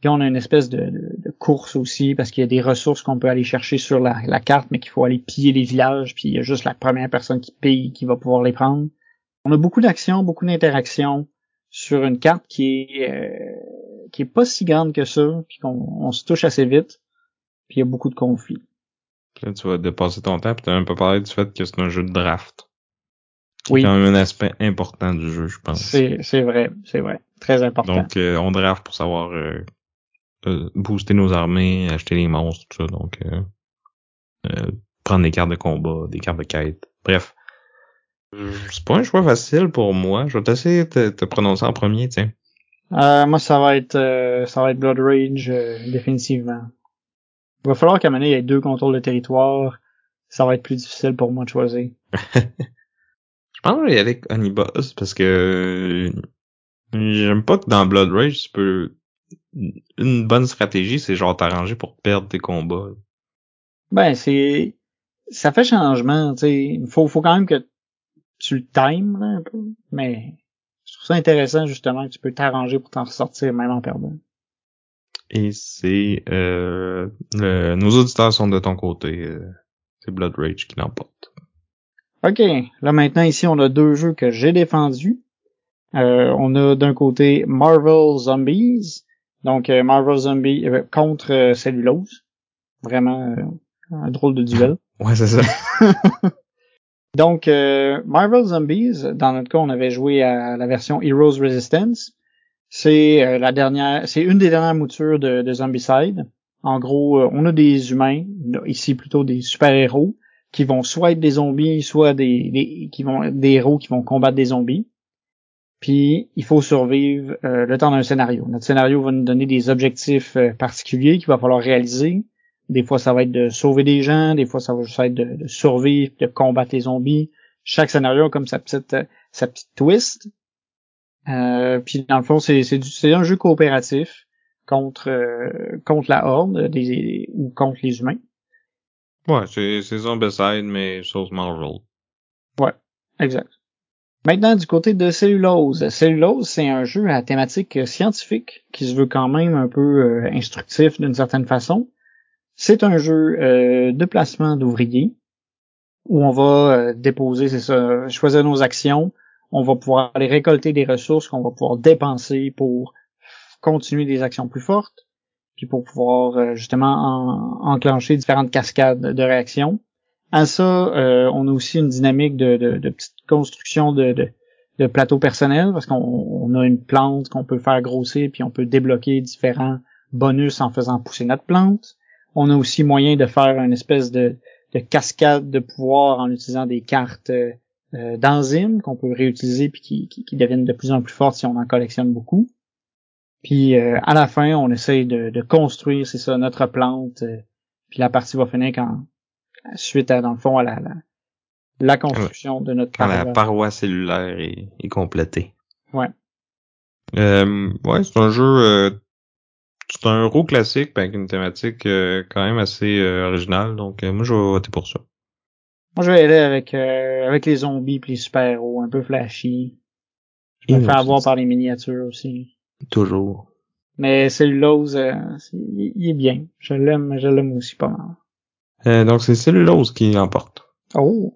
Puis on a une espèce de, course aussi parce qu'il y a des ressources qu'on peut aller chercher sur la, carte, mais qu'il faut aller piller les villages, puis il y a juste la première personne qui paye qui va pouvoir les prendre. On a beaucoup d'actions, beaucoup d'interactions sur une carte qui est euh, qui est pas si grande que ça, puis qu'on on se touche assez vite, puis il y a beaucoup de conflits. Là, tu vas dépasser ton temps, puis tu as un peu parlé du fait que c'est un jeu de draft. Oui. C'est quand même un aspect important du jeu, je pense. C'est vrai, c'est vrai. Très important. Donc, euh, on draft pour savoir euh, euh, booster nos armées, acheter les monstres, tout ça. Donc, euh, euh, prendre des cartes de combat, des cartes de quête. Bref. C'est pas un choix facile pour moi. Je vais t'essayer de te prononcer en premier, tiens. Moi, ça va être ça va être Blood Rage, définitivement. Il va falloir qu'à un moment il y ait deux contrôles de territoire. Ça va être plus difficile pour moi de choisir. je pense que je vais y aller avec Honeyboss parce que j'aime pas que dans Blood Rage, tu peux une bonne stratégie, c'est genre t'arranger pour perdre tes combats. Ben, c'est, ça fait changement, tu sais. Faut, faut quand même que tu le times, un peu. Mais, je trouve ça intéressant, justement, que tu peux t'arranger pour t'en ressortir, même en perdant. Et c'est, euh, nos auditeurs sont de ton côté. Euh, c'est Blood Rage qui l'emporte. Ok. Là, maintenant, ici, on a deux jeux que j'ai défendus. Euh, on a d'un côté Marvel Zombies, donc euh, Marvel Zombie euh, contre euh, Cellulose. Vraiment un drôle de duel. ouais, c'est ça. Donc Marvel Zombies, dans notre cas, on avait joué à la version Heroes Resistance. C'est la dernière, c'est une des dernières moutures de, de Zombicide. En gros, on a des humains, ici plutôt des super-héros, qui vont soit être des zombies, soit des, des, qui vont des héros qui vont combattre des zombies. Puis il faut survivre euh, le temps d'un scénario. Notre scénario va nous donner des objectifs euh, particuliers qu'il va falloir réaliser. Des fois, ça va être de sauver des gens, des fois, ça va juste être de, survivre, de combattre les zombies. Chaque scénario a comme sa petite, euh, sa petite twist. Euh, puis dans le fond, c'est c'est un jeu coopératif contre euh, contre la horde des, ou contre les humains. Ouais, c'est c'est Zombicide mais sauce Marvel. Ouais, exact. Maintenant, du côté de Cellulose. Cellulose, c'est un jeu à thématique scientifique qui se veut quand même un peu euh, instructif d'une certaine façon. C'est un jeu euh, de placement d'ouvriers où on va euh, déposer, c'est ça, choisir nos actions. On va pouvoir aller récolter des ressources qu'on va pouvoir dépenser pour continuer des actions plus fortes, puis pour pouvoir justement enclencher différentes cascades de réactions. À ça, on a aussi une dynamique de, de, de petite construction de, de, plateaux personnels parce qu'on a une plante qu'on peut faire grossir puis on peut débloquer différents bonus en faisant pousser notre plante. On a aussi moyen de faire une espèce de, de cascade de pouvoir en utilisant des cartes euh, d'enzymes qu'on peut réutiliser puis qui, qui, deviennent de plus en plus fortes si on en collectionne beaucoup. Puis euh, à la fin, on essaye de, de construire, c'est ça, notre plante. Euh, puis la partie va finir quand suite à dans le fond à la, la construction de notre paroi. Quand la paroi cellulaire est, est complétée. Ouais. Euh, ouais, c'est un jeu, euh, c'est un euro classique avec une thématique euh, quand même assez euh, originale, donc moi je vais voter pour ça. Moi je vais aller avec avec les zombies puis les super-héros, un peu flashy. Je me fais avoir par les miniatures aussi. Toujours. Mais Cellulose, il est bien. Je l'aime, je l'aime aussi pas mal. donc c'est Cellulose qui l'emporte. Oh.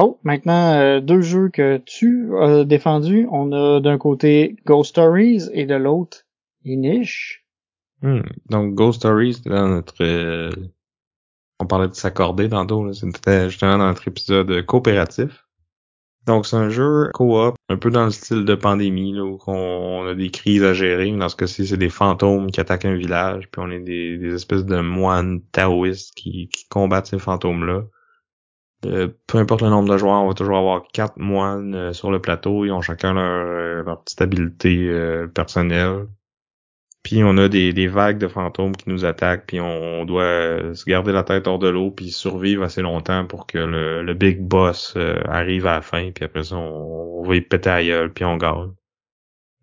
Oh, maintenant, euh, deux jeux que tu as défendus. On a d'un côté Ghost Stories et de l'autre Inish. Hmm. Donc Ghost Stories, c'était dans notre... Euh, on parlait de s'accorder tantôt, c'était justement dans notre épisode coopératif. Donc c'est un jeu coop, un peu dans le style de pandémie, là, où on, a des crises à gérer. Dans ce cas-ci, c'est des fantômes qui attaquent un village, puis on est des, espèces de moines taoïstes qui, combattent ces fantômes-là. Euh, peu importe le nombre de joueurs, on va toujours avoir quatre moines euh, sur le plateau. Ils ont chacun leur, euh, leur petite habileté personnelle. Puis on a des, des, vagues de fantômes qui nous attaquent, puis on, doit se garder la tête hors de l'eau, puis survivre assez longtemps pour que le, le big boss arrive à la fin, puis après ça, on, va y péter à gueule, puis on gagne.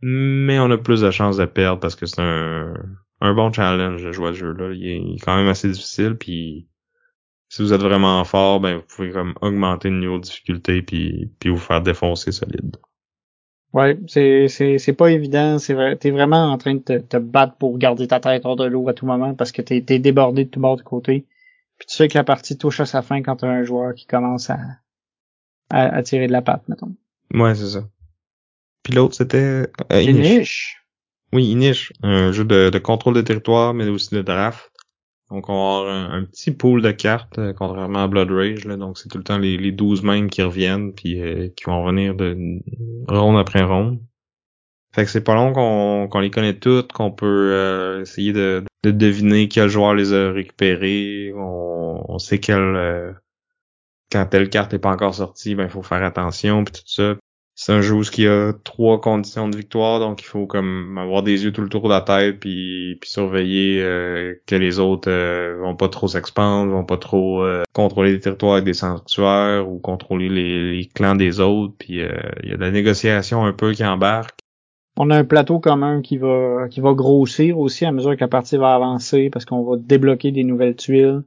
Mais on a plus de chances de perdre parce que c'est un, un bon challenge de jouer à ce jeu-là. Il, il est quand même assez difficile, puis si vous êtes vraiment fort, ben vous pouvez comme augmenter le niveau de difficulté puis, puis vous faire défoncer solide. Ouais, c'est c'est c'est pas évident, c'est vrai, t'es vraiment en train de te, battre pour garder ta tête hors de l'eau à tout moment parce que t'es es débordé de tout bord de côté. Puis tu sais que la partie touche à sa fin quand t'as un joueur qui commence à, à, tirer de la patte, mettons. Ouais, c'est ça. Puis l'autre c'était euh, Inish? Oui, Inish, un jeu de, de contrôle de territoire mais aussi de draft. Donc, on va avoir un, petit pool de cartes, euh, contrairement à Blood Rage. Donc, c'est tout le temps les, les 12 mêmes qui reviennent, puis euh, qui vont revenir de ronde après ronde. Fait que c'est pas long qu'on les connaît toutes, qu'on peut euh, essayer de, de, deviner quel joueur les a récupérés. On, sait quelle... quand telle carte est pas encore sortie, ben il faut faire attention, puis tout ça c'est un jeu où il y a trois conditions de victoire, donc il faut comme avoir des yeux tout le tour de la tête, puis, puis surveiller euh, que les autres euh, vont pas trop s'expandre, vont pas trop euh, contrôler les territoires avec des sanctuaires ou contrôler les, clans des autres, puis il y a de la négociation un peu qui embarque. On a un plateau commun qui va qui va grossir aussi à mesure que la partie va avancer parce qu'on va débloquer des nouvelles tuiles.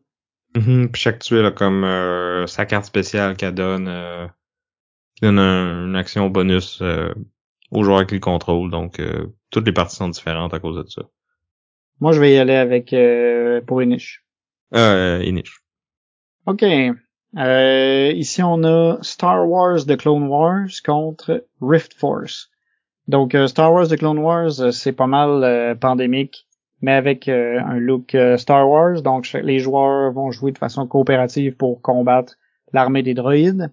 Mm-hmm. puis chaque tuile a comme sa carte spéciale qu'elle donne qui donne une action bonus euh, aux joueurs qui le contrôlent. Donc, euh, toutes les parties sont différentes à cause de ça. Moi, je vais y aller avec euh, pour Inish. Euh, Inish. OK. Euh, ici, on a Star Wars The Clone Wars contre Rift Force. Donc, Star Wars The Clone Wars, c'est pas mal pandémique, mais avec un look Star Wars. Donc, les joueurs vont jouer de façon coopérative pour combattre l'armée des droïdes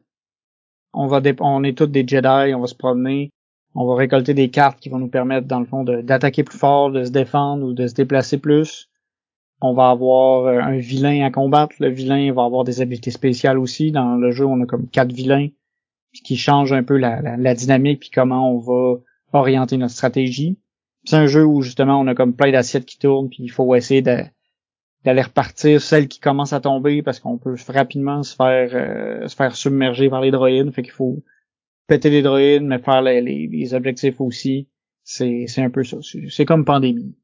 on va on est tous des Jedi, on va se promener, on va récolter des cartes qui vont nous permettre dans le fond d'attaquer plus fort, de se défendre ou de se déplacer plus. On va avoir euh, un vilain à combattre. Le vilain va avoir des habiletés spéciales aussi. Dans le jeu, on a comme quatre vilains qui changent un peu la, la, dynamique puis comment on va orienter notre stratégie. C'est un jeu où justement on a comme plein d'assiettes qui tournent puis il faut essayer de d'aller repartir celle qui commence à tomber parce qu'on peut rapidement se faire euh, se faire submerger par les droïdes. Fait qu'il faut péter les droïdes, mais faire les, les, objectifs aussi. C'est, c'est un peu ça. C'est comme Pandémie.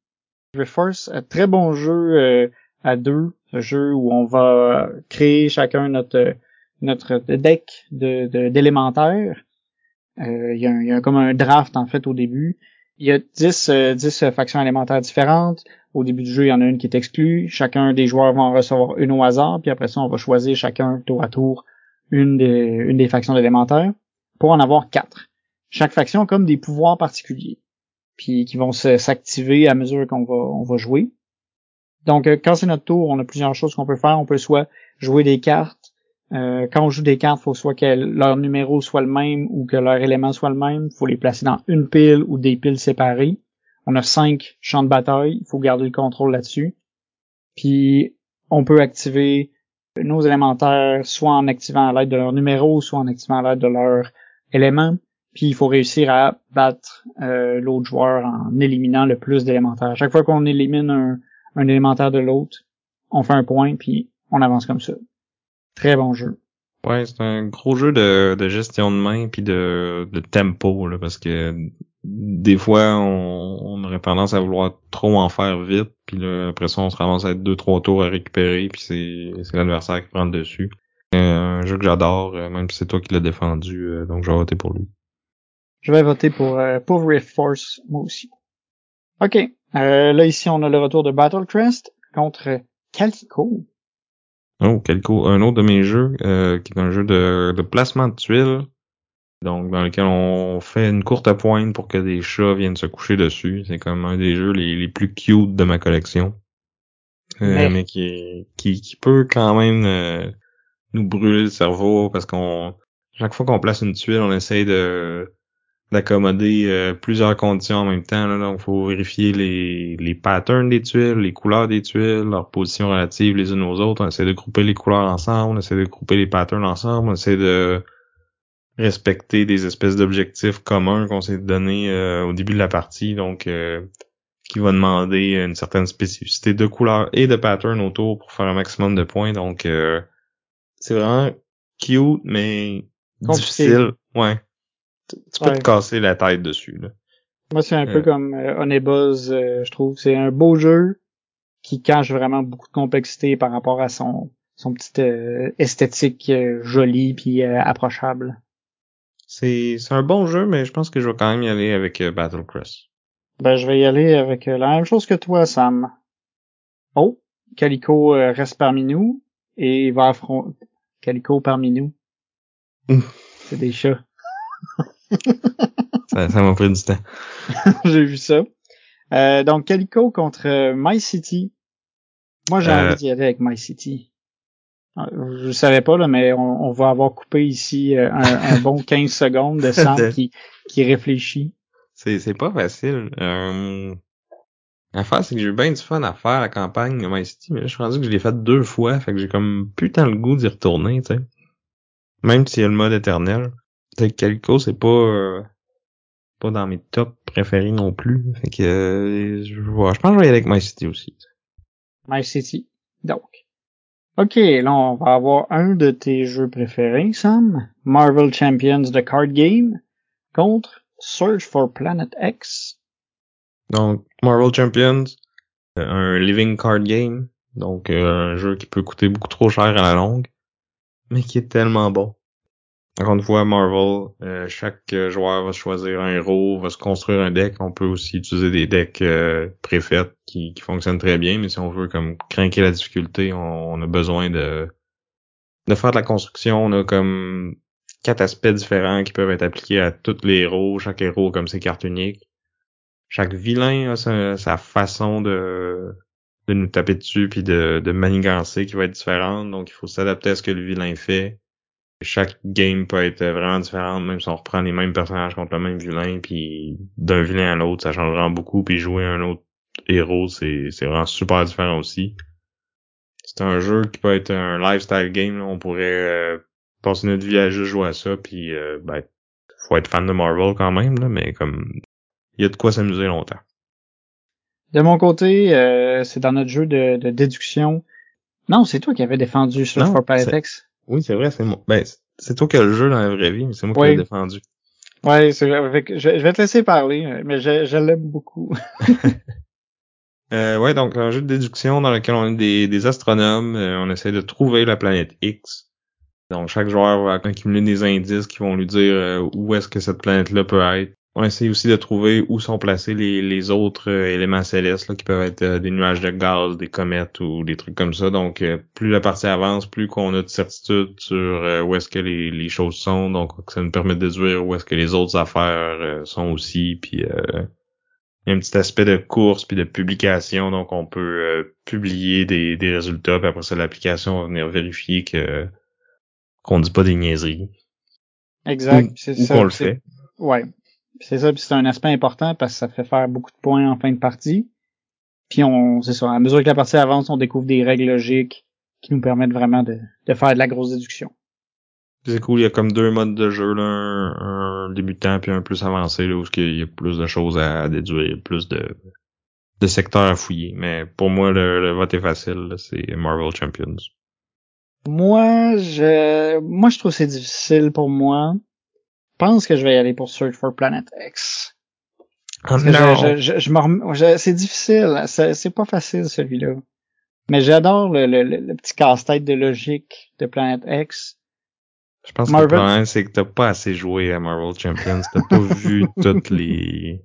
Reforce, un très bon jeu euh, à deux, un jeu où on va créer chacun notre notre deck de, d'élémentaires. Euh, il y, a y a comme un draft en fait au début. Il y a 10, 10 euh, factions élémentaires différentes. Au début du jeu, il y en a une qui est exclue. Chacun des joueurs va en recevoir une au hasard, puis après ça, on va choisir chacun tour à tour une des, une des factions élémentaires pour en avoir quatre. Chaque faction a comme des pouvoirs particuliers, puis qui vont s'activer à mesure qu'on va, on va jouer. Donc, euh, quand c'est notre tour, on a plusieurs choses qu'on peut faire. On peut soit jouer des cartes. Euh, quand on joue des cartes, faut soit que leur numéro soit le même ou que leur élément soit le même. Faut les placer dans une pile ou des piles séparées. On a cinq champs de bataille. Il faut garder le contrôle là-dessus. Puis, on peut activer nos élémentaires soit en activant à l'aide de leur numéro, soit en activant à l'aide de leur élément. Puis il faut réussir à battre euh, l'autre joueur en éliminant le plus d'élémentaires. Chaque fois qu'on élimine un, un élémentaire de l'autre, on fait un point, puis on avance comme ça. Très bon jeu. Ouais, c'est un gros jeu de, de gestion de main puis de, de tempo, là, parce que des fois, on, on, aurait tendance à vouloir trop en faire vite, puis là, après ça, on se ramasse à deux, trois tours à récupérer, puis c'est, c'est l'adversaire qui prend le dessus. Euh, un jeu que j'adore, euh, même si c'est toi qui l'as défendu, euh, donc je vais voter pour lui. Je vais voter pour, pour Rift Force, moi aussi. Ok, là ici on a le retour de Battle Crest contre Calico. Oh, un autre de mes jeux, qui est un jeu de, de placement de tuiles, donc dans lequel on fait une courte pointe pour que des chats viennent se coucher dessus. C'est comme un des jeux les, les plus cute de ma collection. Euh, mais, qui, qui, qui peut quand même euh, nous brûler le cerveau parce qu'on chaque fois qu'on place une tuile, on essaye de d'accommoder euh, plusieurs conditions en même temps. Là, donc, il faut vérifier les, les patterns des tuiles, les couleurs des tuiles, leurs positions relatives les unes aux autres. On essaie de grouper les couleurs ensemble, on essaie de grouper les patterns ensemble, on essaie de respecter des espèces d'objectifs communs qu'on s'est donné euh, au début de la partie, donc euh, qui va demander une certaine spécificité de couleur et de pattern autour pour faire un maximum de points. Donc euh, c'est vraiment cute, mais difficile. Ouais. Tu, peux te casser la tête dessus. Là. Moi, c'est un peu comme Onebuzz, je trouve. C'est un beau jeu qui cache vraiment beaucoup de complexité par rapport à son son petit esthétique joli puis approchable. C'est un bon jeu, mais je pense que je vais quand même y aller avec euh, Battle Crest. Ben, je vais y aller avec euh, la même chose que toi, Sam. Oh, Calico euh, reste parmi nous et va affronter Calico parmi nous. C'est des chats. ça m'a pris du temps. J'ai vu ça. donc, Calico contre My City. Moi, j'ai envie d'y aller avec My City. Ah, je savais pas, là, mais on, va avoir coupé ici euh, un, bon 15 secondes de Sam qui, qui réfléchit. C'est, c'est pas facile. Euh... L'affaire, c'est que j'ai eu bien du fun à faire la campagne de My City, mais là, je suis rendu que je l'ai fait deux fois, fait que j'ai comme putain le goût d'y retourner, tu sais. Même s'il y a le mode éternel. Sais, Calico, c'est pas, euh, pas dans mes tops préférés non plus. Fait que, euh, je, je pense que je vais y aller avec My City aussi. My City. Donc. Ok, là on va avoir un de tes jeux préférés, Sam. Marvel Champions The Card Game contre Search for Planet X. Donc Marvel Champions, euh, un living card game, donc euh, un jeu qui peut coûter beaucoup trop cher à la longue, mais qui est tellement bon. Fois, Marvel, euh, chaque joueur va choisir un héros, va se construire un deck. On peut aussi utiliser des decks euh, qui, qui fonctionnent très bien, mais si on veut comme craquer la difficulté, on, a besoin de, de faire de la construction. On a comme quatre aspects différents qui peuvent être appliqués à tous les héros. Chaque héros comme ses cartes uniques. Chaque vilain a sa, façon de, de nous taper dessus puis de, de manigancer qui va être différente. Donc il faut s'adapter à ce que le vilain fait chaque game peut être vraiment différente, même si on reprend les mêmes personnages contre le même vilain, puis d'un vilain à l'autre, ça change vraiment beaucoup, puis jouer un autre héros, c'est, c'est vraiment super différent aussi. C'est un jeu qui peut être un lifestyle game, on pourrait euh, passer notre vie à juste jouer à ça, puis euh, ben, faut être fan de Marvel quand même, là, mais comme il y a de quoi s'amuser longtemps. De mon côté, euh, c'est dans notre jeu de, de déduction. Non, c'est toi qui avais défendu Search for Paratex. Oui, c'est vrai, c'est moi. Ben, c'est toi qui as le jeu dans la vraie vie, mais c'est moi qui l'ai défendu. Ouais, c'est vrai. Je, vais te laisser parler, mais je, je l'aime beaucoup. euh, ouais, donc un jeu de déduction dans lequel on est des, des astronomes, euh, on essaie de trouver la planète X. Donc chaque joueur va accumuler des indices qui vont lui dire euh, où est-ce que cette planète-là peut être on essaie aussi de trouver où sont placés les, les autres euh, éléments célestes là, qui peuvent être euh, des nuages de gaz, des comètes ou des trucs comme ça. Donc euh, plus la partie avance, plus qu'on a de certitude sur où est-ce que les, les, choses sont. Donc ça nous permet de déduire où est-ce que les autres affaires sont aussi. Puis il y a un petit aspect de course puis de publication. Donc on peut publier des, des résultats. Puis après ça, l'application va venir vérifier que qu'on dit pas des niaiseries. Exact. C'est ça. qu'on le fait. Ouais. C'est ça, c'est un aspect important parce que ça fait faire beaucoup de points en fin de partie. Puis on, c'est ça, à mesure que la partie avance, on découvre des règles logiques qui nous permettent vraiment de, de faire de la grosse déduction. C'est cool, il y a comme deux modes de jeu, là, un, débutant puis un plus avancé, là, où il y a plus de choses à, déduire, plus de, de secteurs à fouiller. Mais pour moi, le, le vote est facile, c'est Marvel Champions. Moi, je, moi, je trouve c'est difficile pour moi pense que je vais y aller pour Search for Planet X. Non. Je, je, c'est difficile, c'est pas facile celui-là. Mais j'adore le, le, le, petit casse-tête de logique de Planet X. Je pense que le problème, c'est que t'as pas assez joué à Marvel Champions. T'as pas vu toute les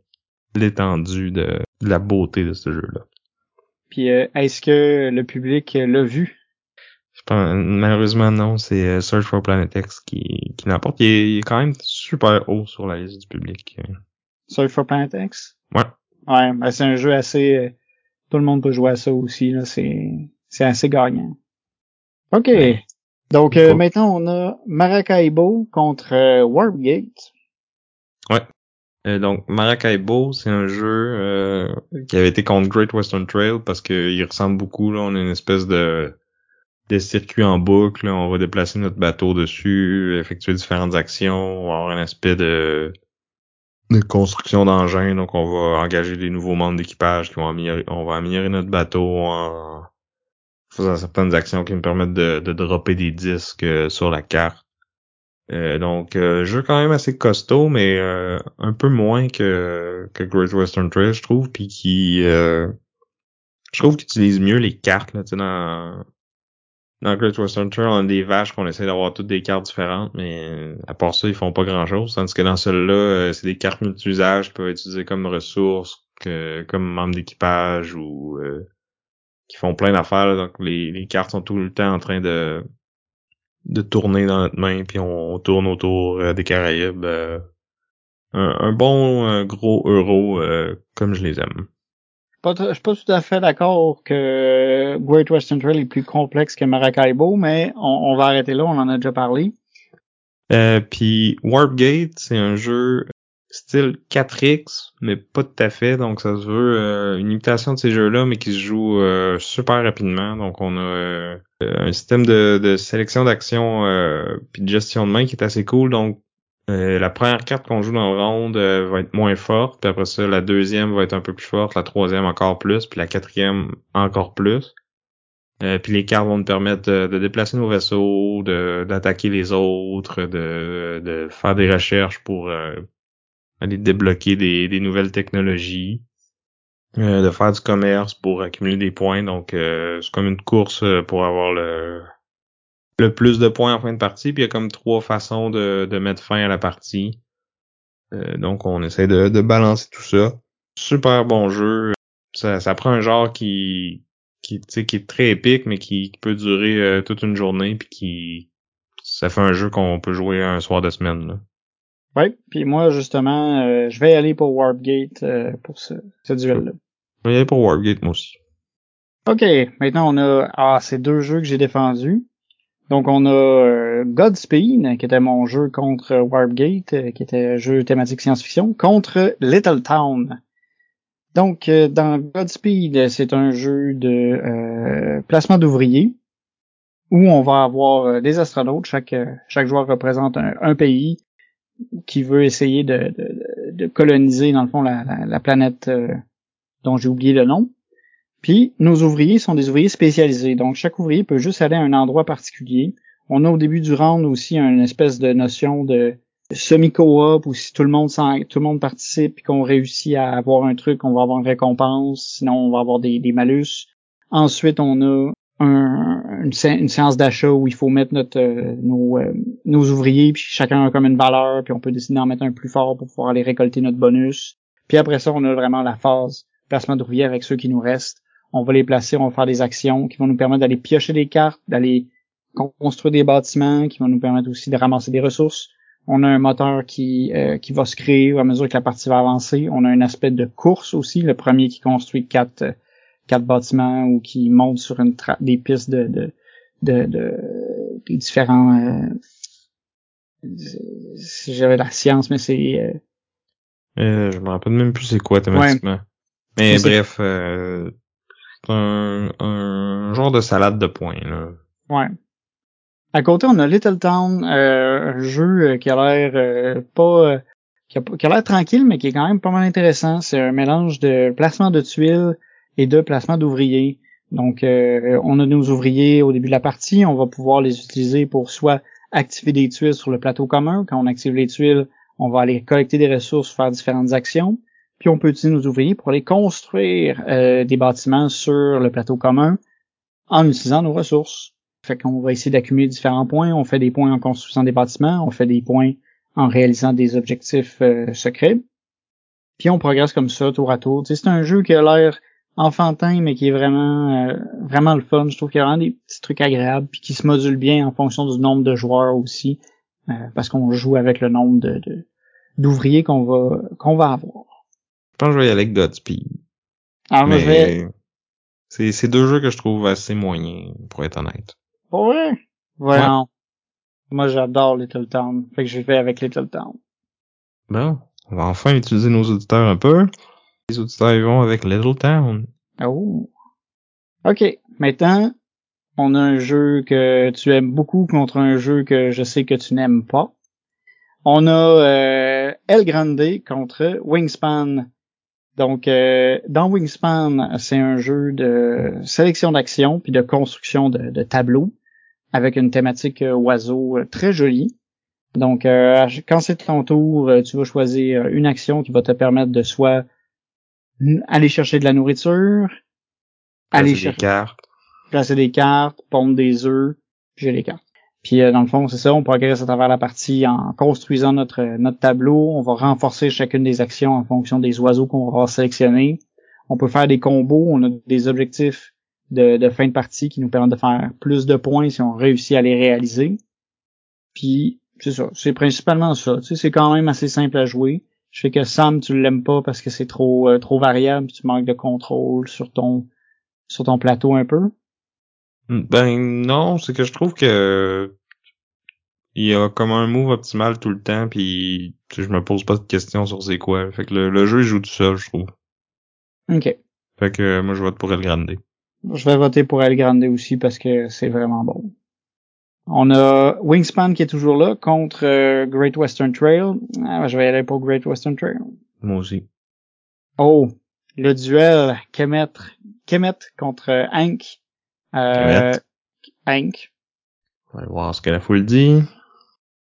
l'étendue de, la beauté de ce jeu-là. Puis euh, est-ce que le public l'a vu? malheureusement, non. C'est euh, Search for Planet X qui, qui l'emporte. Il, est quand même super haut sur la liste du public. Search for Planet X? Ouais. Ouais, ben c'est un jeu assez... Euh, tout le monde peut jouer à ça aussi. Là. C'est, c'est assez gagnant. OK. Donc euh, maintenant, on a Maracaibo contre Wargate. Ouais. donc Maracaibo, c'est un jeu qui avait été contre Great Western Trail parce qu'il ressemble beaucoup. Là, on a une espèce de des circuits en boucle, on va déplacer notre bateau dessus, effectuer différentes actions, avoir un aspect de, construction d'engins, donc on va engager des nouveaux membres d'équipage qui vont améliorer, va améliorer notre bateau en faisant certaines actions qui nous permettent de, dropper des disques euh, sur la carte. Euh, donc euh, jeu quand même assez costaud, mais euh, un peu moins que, que Great Western Trail, je trouve, puis qui je trouve qu'il utilise mieux les cartes là, dans dans Great Western Trail, on a des vaches qu'on essaie d'avoir toutes des cartes différentes, mais à part ça, ils font pas grand chose. Tandis que dans celle-là, euh, c'est des cartes multi-usages qui peuvent être utilisées comme ressources, que, comme membres d'équipage ou euh, qui font plein d'affaires. Donc les, les cartes sont tout le temps en train de de tourner dans notre main, puis on, tourne autour euh, des Caraïbes. un, un, bon gros euro comme je les aime je suis pas tout à fait d'accord que Great Western Trail est plus complexe que Maracaibo, mais on, va arrêter là, on en a déjà parlé. Euh, puis Warpgate, c'est un jeu style 4X, mais pas tout à fait, donc ça se veut euh, une imitation de ces jeux-là, mais qui se joue euh, super rapidement. Donc on a euh, un système de, sélection d'action puis de gestion de main qui est assez cool. Donc euh, la première carte qu'on joue dans le ronde euh, va être moins forte, puis après ça, la deuxième va être un peu plus forte, la troisième encore plus, puis la quatrième encore plus. Euh, puis les cartes vont nous permettre de, déplacer nos vaisseaux, d'attaquer les autres, de, de, faire des recherches pour aller débloquer des, des nouvelles technologies, de faire du commerce pour accumuler des points. Donc c'est comme une course pour avoir le le plus de points en fin de partie, puis il y a comme trois façons de, de mettre fin à la partie. Euh, donc on essaie de, de, balancer tout ça. Super bon jeu. Ça, ça prend un genre qui qui, qui est très épique, mais qui, peut durer euh, toute une journée, puis qui ça fait un jeu qu'on peut jouer un soir de semaine. Là. Ouais, puis moi justement, euh, je vais aller pour Warpgate pour ce, ce duel-là. Je vais aller pour Warpgate moi aussi. Ok, maintenant on a ah ces deux jeux que j'ai défendus. Donc on a euh, Godspeed, qui était mon jeu contre Warpgate, euh, qui était un jeu thématique science-fiction, contre Little Town. Donc euh, dans Godspeed, c'est un jeu de placement d'ouvriers où on va avoir des astronautes. Chaque chaque joueur représente un, pays qui veut essayer de, coloniser dans le fond la planète dont j'ai oublié le nom. Puis, nos ouvriers sont des ouvriers spécialisés. Donc, chaque ouvrier peut juste aller à un endroit particulier. On a au début du round aussi une espèce de notion de semi-coop où si tout le monde tout le monde participe et qu'on réussit à avoir un truc, on va avoir une récompense, sinon on va avoir des, malus. Ensuite, on a un, une, séance d'achat où il faut mettre euh, nos, euh, nos ouvriers, puis chacun a comme une valeur, puis on peut décider d'en mettre un plus fort pour pouvoir aller récolter notre bonus. Puis après ça, on a vraiment la phase placement d'ouvriers avec ceux qui nous restent. On va les placer, on va faire des actions qui vont nous permettre d'aller piocher des cartes, d'aller construire des bâtiments, qui vont nous permettre aussi de ramasser des ressources. On a un moteur qui, euh, qui va se créer à mesure que la partie va avancer. On a un aspect de course aussi, le premier qui construit quatre quatre bâtiments ou qui montent sur une des pistes de, de, de, de des différents euh, j'avais la science mais c'est euh, euh, je me rappelle même plus c'est quoi thématiquement mais, bref euh, un, un genre de salade de points là ouais à côté on a Little Town euh, un jeu qui a l'air pas qui a, qui a l'air tranquille mais qui est quand même pas mal intéressant c'est un mélange de placement de tuiles et de placement d'ouvriers. Donc, euh, on a nos ouvriers au début de la partie, on va pouvoir les utiliser pour soit activer des tuiles sur le plateau commun. Quand on active les tuiles, on va aller collecter des ressources, faire différentes actions. Puis on peut utiliser nos ouvriers pour aller construire euh, des bâtiments sur le plateau commun en utilisant nos ressources. Fait qu'on va essayer d'accumuler différents points. On fait des points en construisant des bâtiments, on fait des points en réalisant des objectifs euh, secrets. Puis on progresse comme ça tour à tour. c'est un jeu qui a l'air enfantin, mais qui est vraiment euh, vraiment le fun. Je trouve qu'il y a vraiment des petits trucs agréables, puis qui se modulent bien en fonction du nombre de joueurs aussi, euh, parce qu'on joue avec le nombre d'ouvriers qu'on va qu'on va avoir. Je pense que je vais y aller avec Godspeed. Alors moi je vais. C'est c'est deux jeux que je trouve assez moyens, pour être honnête. Ouais. Voyons. Moi j'adore Little Town, fait que je vais avec Little Town. Bon, on va enfin utiliser nos auditeurs un peu. Les auditeurs vont avec Little Town. Oh. OK. Maintenant, on a un jeu que tu aimes beaucoup contre un jeu que je sais que tu n'aimes pas. On a euh, El Grande contre Wingspan. Donc, euh, dans Wingspan, c'est un jeu de sélection d'actions puis de construction de, tableaux avec une thématique euh, oiseau très jolie. Donc, quand c'est ton tour, tu vas choisir une action qui va te permettre de soit aller chercher de la nourriture, aller chercher des cartes, placer des cartes, pondre des œufs, j'ai les cartes. Puis euh, dans le fond, c'est ça, on progresse à travers la partie en construisant notre notre tableau, on va renforcer chacune des actions en fonction des oiseaux qu'on va sélectionner. On peut faire des combos, on a des objectifs de, de fin de partie qui nous permettent de faire plus de points si on réussit à les réaliser. Puis c'est ça, c'est principalement ça. Tu sais, c'est quand même assez simple à jouer. Je sais que Sam, tu l'aimes pas parce que c'est trop euh, trop variable, tu manques de contrôle sur ton sur ton plateau un peu. Ben non, c'est que je trouve que il y a comme un move optimal tout le temps, puis je me pose pas de questions sur c'est quoi. Fait que le, jeu il joue tout seul, je trouve. Ok. Fait que moi je vote pour El Grande. Je vais voter pour El Grande aussi parce que c'est vraiment bon. On a Wingspan qui est toujours là contre euh, Great Western Trail. Ah, je vais aller pour Great Western Trail. Moi aussi. Oh, le duel Kemet, Kemet contre Hank. Euh, Hank. On va voir ce que la foule dit.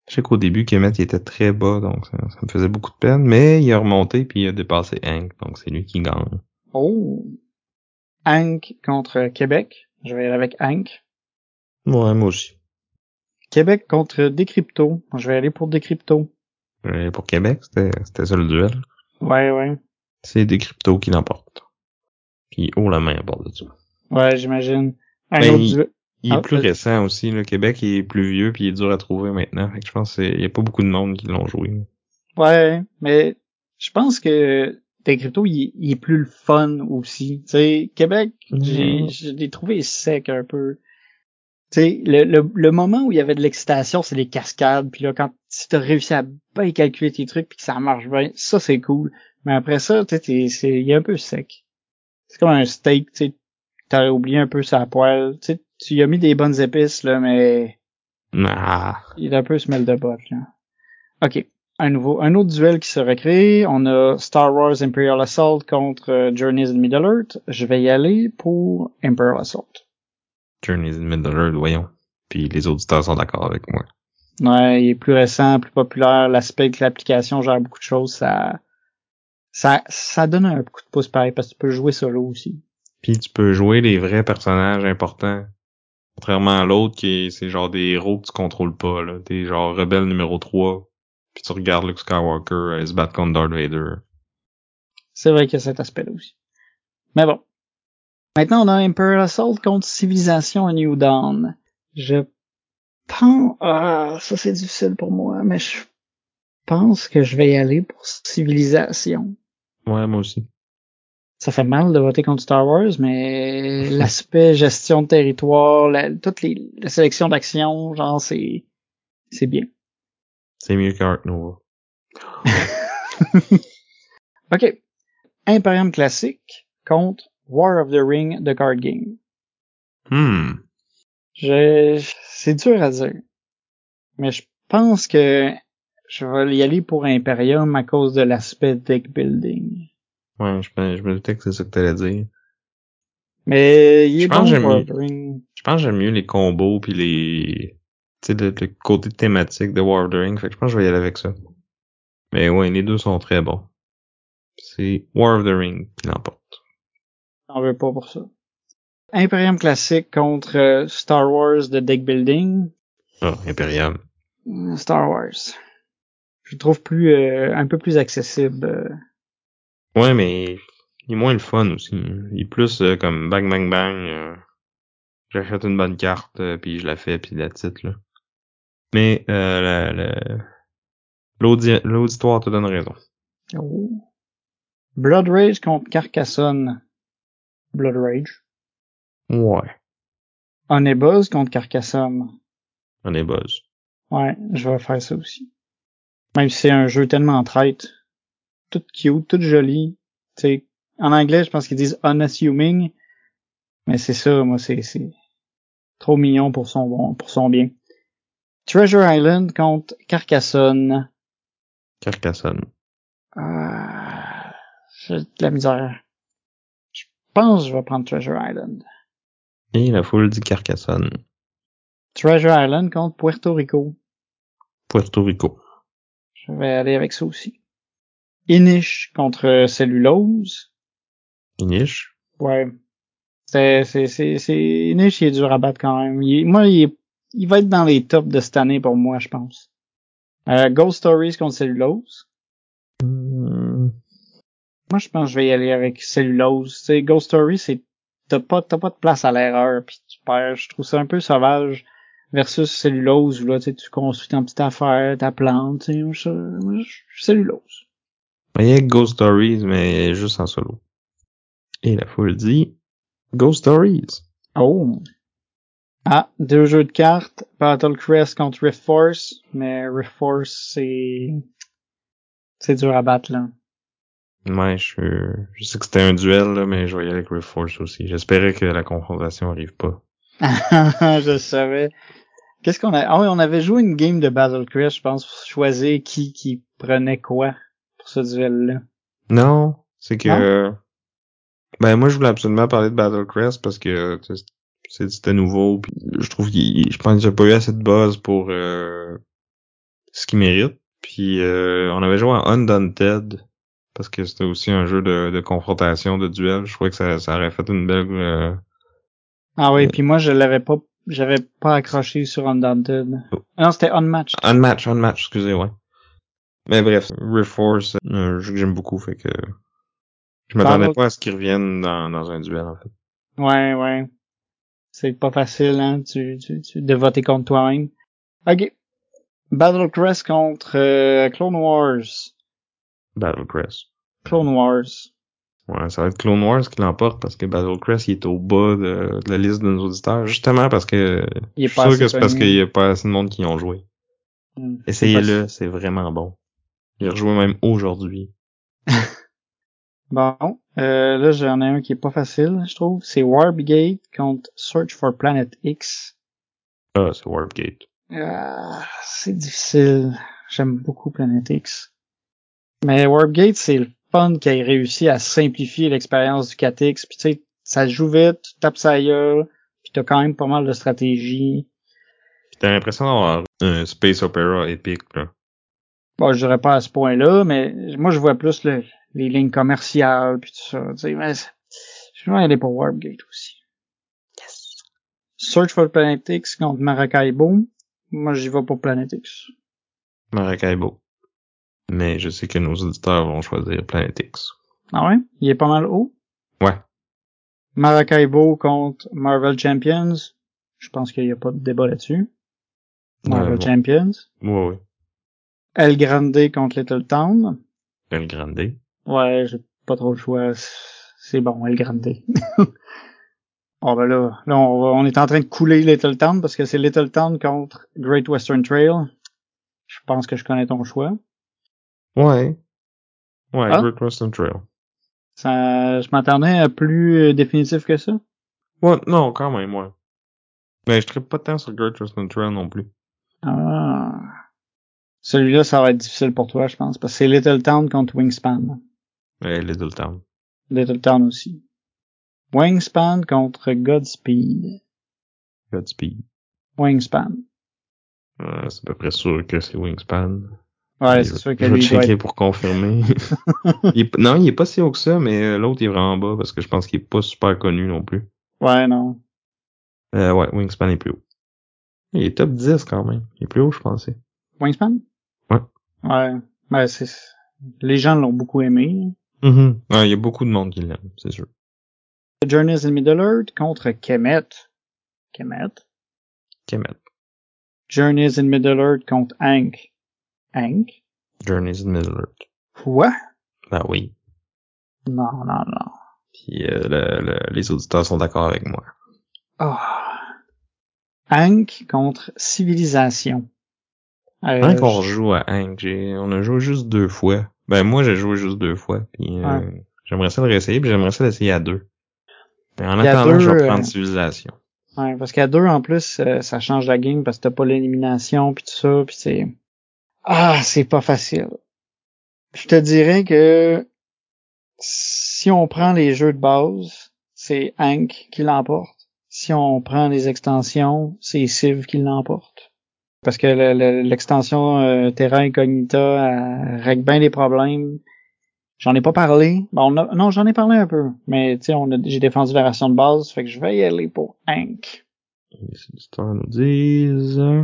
Je sais qu'au début, Kemet il était très bas, donc ça, me faisait beaucoup de peine, mais il a remonté puis il a dépassé Hank, donc c'est lui qui gagne. Oh. Hank contre Québec. Je vais aller avec Hank. Ouais, moi aussi. Québec contre Decrypto. Je vais aller pour Decrypto. Je vais aller pour Québec, c'était ça le duel. Ouais, ouais. C'est Decrypto qui l'emporte. Puis haut la main à bord de ça. Ouais, j'imagine. Ben, il, est ah, plus récent aussi. Le Québec il est plus vieux puis il est dur à trouver maintenant. Fait que je pense qu'il y a pas beaucoup de monde qui l'ont joué. Ouais, mais je pense que Decrypto il, il, est plus le fun aussi. Tu sais, Québec, j'ai je l'ai trouvé sec un peu. Tu sais, le, le, moment où il y avait de l'excitation, c'est les cascades. Puis là, quand tu as réussi à bien calculer tes trucs puis que ça marche bien, ça c'est cool. Mais après ça, tu sais, il est un peu sec. C'est comme un steak, tu sais, t'aurais oublié un peu sa poêle. Tu sais, tu y as mis des bonnes épices, là, mais... Nah. Il est un peu smell de botte, là. OK. Un nouveau, un autre duel qui se recrée. On a Star Wars Imperial Assault contre euh, Journeys in Middle Earth. Je vais y aller pour Imperial Assault. Journeys in Middle Earth, voyons. puis les auditeurs sont d'accord avec moi. Ouais, il est plus récent, plus populaire, l'aspect que l'application gère beaucoup de choses, ça, ça, ça donne un coup de pouce pareil parce que tu peux jouer solo aussi. Puis tu peux jouer les vrais personnages importants. Contrairement à l'autre qui est, c'est genre des héros que tu contrôles pas, là. T'es genre rebelle numéro 3. Puis tu regardes Luke Skywalker euh, se battre contre Darth Vader. C'est vrai qu'il y a cet aspect-là aussi. Mais bon. Maintenant, on a Emperor Assault contre Civilisation A New Dawn. Je pense... Ah, ça c'est difficile pour moi, mais je pense que je vais y aller pour Civilisation. Ouais, moi aussi. Ça fait mal de voter contre Star Wars, mais l'aspect gestion de territoire, la, toute les, la sélection d'actions, genre, c'est, c'est bien. C'est mieux qu'Ark Nova. OK. Imperium classique contre War of the Ring de card game. Hmm. Je, c'est dur à dire. Mais je pense que je vais y aller pour Imperium à cause de l'aspect deck building. Ouais, je, me- je me doutais que c'est ça que t'allais dire. Mais il est Je pense bon que j'aime War mieux. of the Ring. Je pense que j'aime mieux les combos puis les, tu sais, le, le côté thématique de War of the Ring. Fait que je pense que je vais y aller avec ça. Mais ouais, les deux sont très bons. C'est War of the Ring qui l'emporte. On veut pas pour ça. Imperium classique contre euh, Star Wars de deck building. Ah, Imperium. Euh, Star Wars. Je le trouve plus euh, un peu plus accessible. Ouais, mais il est moins le fun aussi. Il est plus euh, comme bang bang bang. euh, J'achète une bonne carte, euh, puis je la fais, puis la titre là. Mais euh, la- la- l'audi- l'auditoire te donne raison. Oh. Blood Rage contre Carcassonne. Blood Rage. Ouais, Onebuzz contre Carcassonne. on est buzz. Ouais, je vais faire ça aussi. Même si c'est un jeu tellement traite. Tout cute, tout joli. Tu sais, en anglais, je pense qu'ils disent unassuming. Mais c'est ça, moi, c'est, c'est trop mignon pour son bon, pour son bien. Treasure Island contre Carcassonne. Carcassonne. Ah, j'ai de la misère. Je pense que je vais prendre Treasure Island. Et la foule dit Carcassonne. Treasure Island contre Puerto Rico. Puerto Rico. Je vais aller avec ça aussi. Inish contre Cellulose. Inish? Ouais. C'est, c'est, c'est, c'est, Inish, il est dur à battre quand même. Il moi, il, est- il va être dans les tops de cette année pour moi, je pense. Euh, Ghost Stories contre Cellulose. Hmm. Moi, je pense que je vais y aller avec Cellulose. Tu sais, Ghost Story, c'est, t'as pas, t'as pas de place à l'erreur, puis tu perds. Je trouve ça un peu sauvage versus Cellulose, où là, tu sais, tu construis ton petite affaire, ta plante, tu sais, Cellulose. Il y a Ghost Stories, mais juste en solo. Et la foule dit Ghost Stories. Oh. Ah, deux jeux de cartes. Battle Crest contre Rift Force. Mais Rift Force, c'est... C'est dur à battre, là. Ouais, je, je sais que c'était un duel, là, mais je aller avec Rift Force aussi. J'espérais que la confrontation arrive pas. je savais. Qu'est-ce qu'on a... Ah oui, on avait joué une game de Battle Crest, je pense, pour choisir qui qui prenait quoi pour ce duel-là. Non, c'est que... Ben, moi, je voulais absolument parler de Battle Crest parce que c'était nouveau. Puis je trouve qu'il, je pense que j'ai pas eu assez de buzz pour euh, ce qu'il mérite. Puis euh, on avait joué à Undaunted parce que c'était aussi un jeu de, de confrontation, de duel. Je trouvais que ça, ça aurait fait une belle... euh, Ah oui, Ouais. puis moi, je l'avais pas... J'avais pas accroché sur Undaunted. Oh. Ah non, c'était Unmatched. Unmatch, unmatch, excusez, ouais. Mais bref, Rift Force, un jeu que j'aime beaucoup, fait que je m'attendais pas à ce qu'il revienne dans, dans un duel, en fait. Ouais, ouais. C'est pas facile, hein, tu, tu, tu, de voter contre toi-même. Ok. Battle Crest contre euh, Clone Wars. Battle Crest. Clone Wars. Ouais, ça va être Clone Wars qui l'emporte parce que Battle Crest, il est au bas de, de la liste de nos auditeurs, justement parce que Il est je suis pas sûr que c'est parce qu'il y a pas assez de monde qui y ont joué. Hmm. Essayez-le, c'est vraiment bon. J'ai rejoué même aujourd'hui. Bon, euh, là j'en ai un qui est pas facile, je trouve. C'est Warbgate contre Search for Planet X. Ah, c'est Warpgate. Ah, c'est difficile. J'aime beaucoup Planet X. Mais Warpgate, c'est le fun qui a réussi à simplifier l'expérience du 4X. Puis tu sais, ça joue vite, tu tapes sa gueule, puis t'as quand même pas mal de stratégie. T'as l'impression d'avoir un space opera épique, là. Bon, je dirais pas à ce point-là, mais moi, je vois plus le, les lignes commerciales puis tout ça. Tu sais, mais je vais aller pour Warpgate aussi. Yes. Search for Planet X contre Maracaibo. Moi, j'y vais pour Planet X. Maracaibo. Mais je sais que nos auditeurs vont choisir Planet X. Ah ouais? Il est pas mal haut? Ouais. Maracaibo contre Marvel Champions. Je pense qu'il n'y a pas de débat là-dessus. Marvel Ouais. Champions. Ouais, ouais. El Grande contre Little Town. El Grande. Ouais, j'ai pas trop le choix. C'est bon, El Grande. bon, ben là, là on, va- on est en train de couler Little Town parce que c'est Little Town contre Great Western Trail. Je pense que je connais ton choix. Ouais. Ouais, Ah. Great Western Trail. Ça, je m'attendais à plus euh, définitif que ça. Ouais, non, quand même, ouais. Mais je tripe pas tant sur Great Western Trail non plus. Ah. Celui-là, ça va être difficile pour toi, je pense, parce que c'est Little Town contre Wingspan. Ouais, Little Town. Little Town aussi. Wingspan contre Godspeed. Godspeed. Wingspan. Ouais, c'est à peu près sûr que c'est Wingspan. Ouais, Je- c'est sûr que Je vais lui doit checker être... pour confirmer. Il est- non, il est pas si haut que ça, mais euh, l'autre est vraiment bas parce que je pense qu'il est pas super connu non plus. Ouais, non. Euh, ouais, Wingspan est plus haut. Il est top 10 quand même. Il est plus haut, je pensais. Wingspan? Ouais. Ouais. Ben, c'est... Les gens l'ont beaucoup aimé. Mhm. Ouais, il y a beaucoup de monde qui l'aime, c'est sûr. Journeys in Middle Earth contre Kemet. Kemet? Kemet. Journeys in Middle Earth contre Hank. Hank? Journeys in Middle Earth. Quoi? Ben oui. Non, non, non. Puis euh, le- le- les auditeurs sont d'accord avec moi. Ah. Hank contre Civilisation. Euh, Quand qu'on joue à Hank, j'ai, on a joué juste deux fois. Ben moi j'ai joué juste deux fois. Puis euh, j'aimerais ça le réessayer, puis j'aimerais ça l'essayer à deux. Mais en Puis attendant, je vais euh, prendre Civilisation. Ouais, parce qu'à deux, en plus, euh, ça change la game parce que t'as pas l'élimination puis tout ça, puis c'est... Ah, c'est pas facile. Je te dirais que si on prend les jeux de base, c'est Hank qui l'emporte. Si on prend les extensions, c'est Civ qui l'emporte. Parce que le- le- l'extension euh, Terra Incognita elle règle bien les problèmes. J'en ai pas parlé. Bon, on a- non, j'en ai parlé un peu. Mais tu sais, j'ai défendu la version de base, fait que je vais y aller pour Hank. Les auditeurs nous disent euh,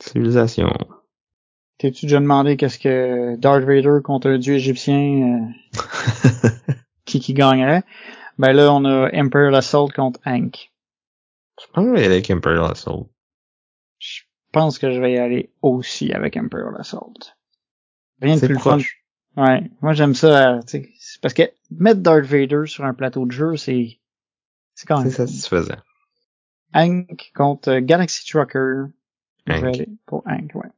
Civilisation. T'es-tu déjà demandé qu'est-ce que Darth Vader contre un dieu égyptien, euh, qui qui gagnerait? Ben là, on a Imperial Assault contre Hank. Je pense que avec Imperial Assault. Je pense que je vais y aller aussi avec Imperial Assault. Rien de plus fun. proche. Ouais, moi j'aime ça, euh, tu sais, c'est parce que mettre Darth Vader sur un plateau de jeu, c'est c'est quand même C'est fun. satisfaisant. Hank contre euh, Galaxy Trucker. Je vais Hank. aller pour Hank, ouais.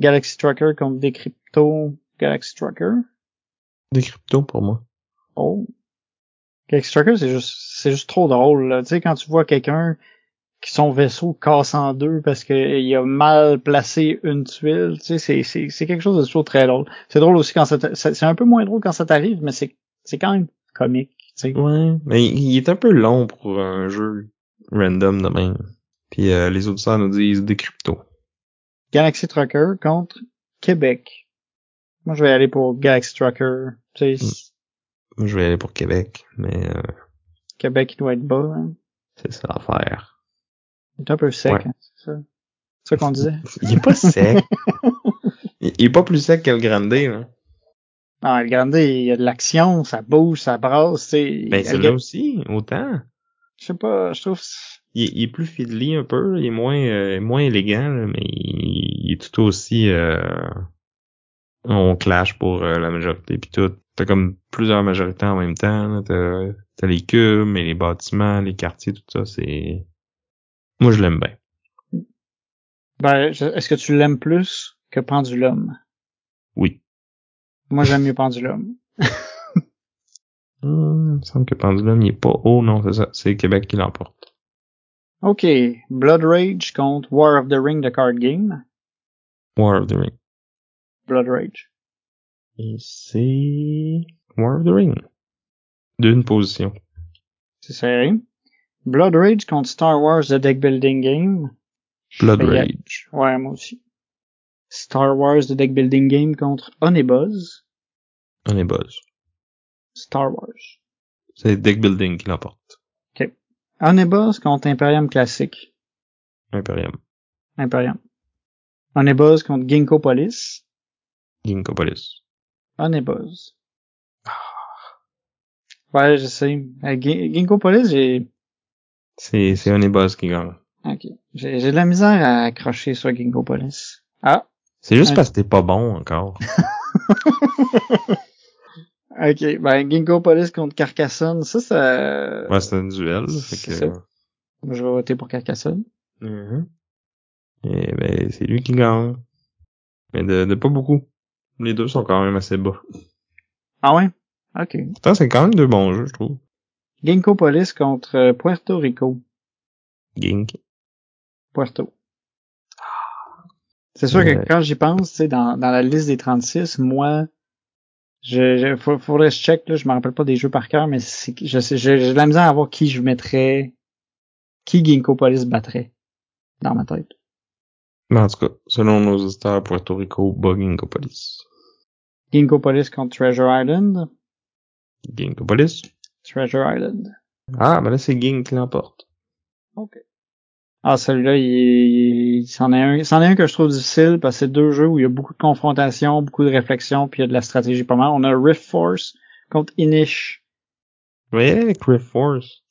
Galaxy Trucker contre Decrypto Galaxy Trucker. Des cryptos pour moi. Oh. Galaxy Trucker, c'est juste, c'est juste trop drôle, là. Tu sais, quand tu vois quelqu'un qui son vaisseau casse en deux parce qu'il a mal placé une tuile, tu sais, c'est, c'est, c'est quelque chose de toujours très drôle. C'est drôle aussi quand ça, c'est un peu moins drôle quand ça t'arrive, mais c'est, c'est quand même comique, tu sais. Ouais, mais il il est un peu long pour un jeu random de même. Puis euh, les auditeurs nous disent des cryptos. Galaxy Trucker contre Québec. Moi, je vais aller pour Galaxy Trucker. Tu sais, Mm. Moi, je vais aller pour Québec, mais euh, Québec, il doit être bas, hein. c'est ça l'affaire. Il est un peu sec, Ouais. hein, c'est ça. C'est ça qu'on disait. Il est pas sec. il, il est pas plus sec que le Grande, là. Ah, le Grande, il y a de l'action, ça bouge, ça brasse, tu sais. Ben, celui-là aussi, autant. Je sais pas, je trouve... Il, est- il est plus fiddly un peu, il est moins euh, moins élégant, là, mais il, il est tout aussi euh, on clash pour euh, la majorité puis tout. T'as comme plusieurs majorités en même temps. T'as t'as les cubes, mais les bâtiments, les quartiers, tout ça, c'est. Moi je l'aime bien. Ben, est-ce que tu l'aimes plus que Pendulum? Oui. Moi, j'aime mieux Pendulum. Hum, il me semble que Pendulum il est pas haut, non, c'est ça. C'est Québec qui l'emporte. OK. Blood Rage contre War of the Ring de Card Game. War of the Ring. Blood Rage. Et c'est. War of the Ring. D'une position. C'est serré. Blood Rage contre Star Wars The Deck Building Game. Blood Ben, a- Rage. Ouais, moi aussi. Star Wars The Deck Building Game contre. On buzz. Star Wars. C'est Deck Building qui l'emporte. Honeyboz contre Imperium Classic. Imperium. Imperium. Honeyboz contre Ginkgo Police. Ginkgopolis. Honeyboz. Ouais, je sais. Euh, Gin- Ginkgo Police, j'ai, C'est, c'est Honeyboss qui gagne. ok. J'ai, j'ai de la misère à accrocher sur Ginkgo Police. Ah. C'est juste parce que t'es pas bon encore. Ok. Ben, Ginkgo Police contre Carcassonne. Ça, ça, Ouais, c'est un duel. Fait que, ça. je vais voter pour Carcassonne. Mhm. Et ben, c'est lui qui gagne. Mais de, de pas beaucoup. Les deux sont quand même assez bas. Ah ouais? Ok. Pourtant, c'est quand même deux bons jeux, je trouve. Ginkgo Police contre euh, Puerto Rico. Gink. Puerto. C'est sûr que Ouais. quand j'y pense, tu sais, dans, dans la liste des 36, moi, je, je faudrait que je check, là, je me rappelle pas des jeux par cœur, mais c'est, je sais, j'ai j'ai de la misère à voir qui je mettrais, qui Ginkgo Police battrait dans ma tête. Mais en tout cas, selon nos auditeurs, Puerto Rico bat. Ginkgo Police contre Treasure Island. Ginkgopolis? Treasure Island. Ah, ben là, c'est Gink qui l'emporte. OK. Ah, celui-là, il, il, c'en est un, c'en est un que je trouve difficile parce que c'est deux jeux où il y a beaucoup de confrontation, beaucoup de réflexion, puis il y a de la stratégie pas mal. On a Rift Force contre Inish. Ouais, avec Rift Force.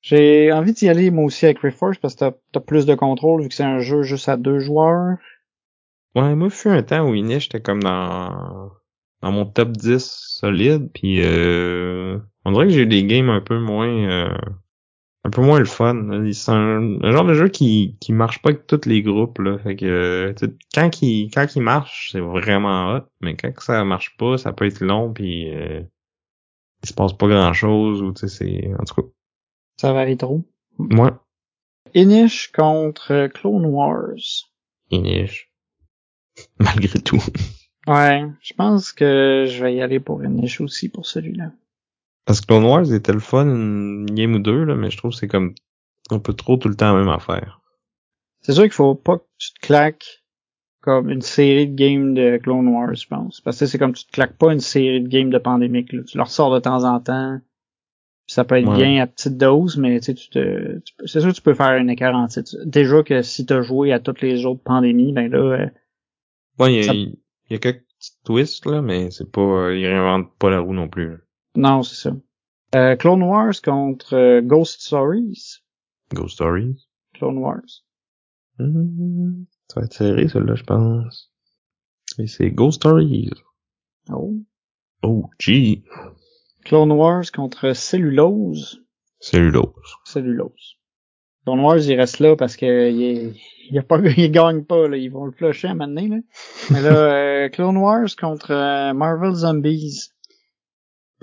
J'ai envie d'y aller moi aussi avec Rift Force parce que t'as, t'as plus de contrôle vu que c'est un jeu juste à deux joueurs. Ouais, moi, fut un temps où Inish était comme dans, dans mon top 10 solide, puis euh, on dirait que j'ai des games un peu moins, euh, un peu moins le fun. C'est un, un genre de jeu qui, qui marche pas avec tous les groupes, là. Fait que, quand il, quand il marche, c'est vraiment hot, mais quand ça marche pas, ça peut être long, puis euh, il se passe pas grand chose, ou tu sais, c'est, en tout cas, Ça varie trop. moi, Inish contre Clone Wars. Inish. Malgré tout. Ouais, je pense que je vais y aller pour Inish aussi pour celui-là. Parce que Clone Wars était le fun une game ou deux, là, mais je trouve que c'est comme un peu trop tout le temps la même affaire. C'est sûr qu'il faut pas que tu te claques comme une série de games de Clone Wars, je pense. Parce que c'est comme tu te claques pas une série de games de pandémique. Là. Tu leur sors de temps en temps. Puis ça peut être Ouais. bien à petite dose, mais tu sais, tu te, c'est sûr que tu peux faire un écart en titre. Déjà que si t'as joué à toutes les autres pandémies, ben là, euh, Ouais, il y a, Ça- il y a quelques petits twists, là, mais c'est pas, euh, ils réinventent pas la roue non plus. là. non, c'est ça. Euh, Clone Wars contre euh, Ghost Stories. Ghost Stories. Clone Wars. Hmm, ça va être serré, celui-là, je pense. Et c'est Ghost Stories. Oh. Oh, gee. Clone Wars contre Cellulose. Cellulose. Cellulose. Clone Wars, il reste là parce que il, est- il, a pas, il gagne pas, là. Ils vont le flusher à un moment donné, là. Mais là, euh, Clone Wars contre euh, Marvel Zombies.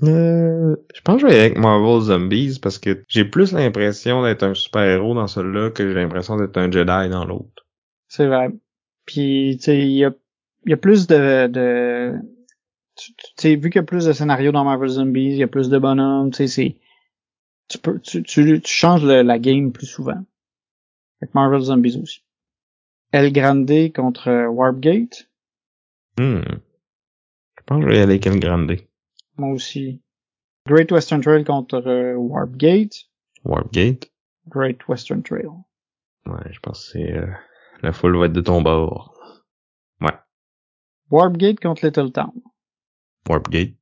Euh, je pense que je vais aller avec Marvel Zombies parce que j'ai plus l'impression d'être un super-héros dans celui-là que j'ai l'impression d'être un Jedi dans l'autre. C'est vrai. Puis, tu sais, il y a, il y a plus de, de tu sais, vu qu'il y a plus de scénarios dans Marvel Zombies, il y a plus de bonhommes, tu sais, c'est, tu peux, tu, tu, tu changes le- la game plus souvent. Avec Marvel Zombies aussi. El Grande contre Warpgate. Hmm. Je pense que je vais y aller avec El Grande. Moi aussi. Great Western Trail contre euh, Warpgate. Warpgate. Great Western Trail. Ouais, je pense que c'est, euh, la foule va être de ton bord. Ouais. Warpgate contre Little Town. Warpgate.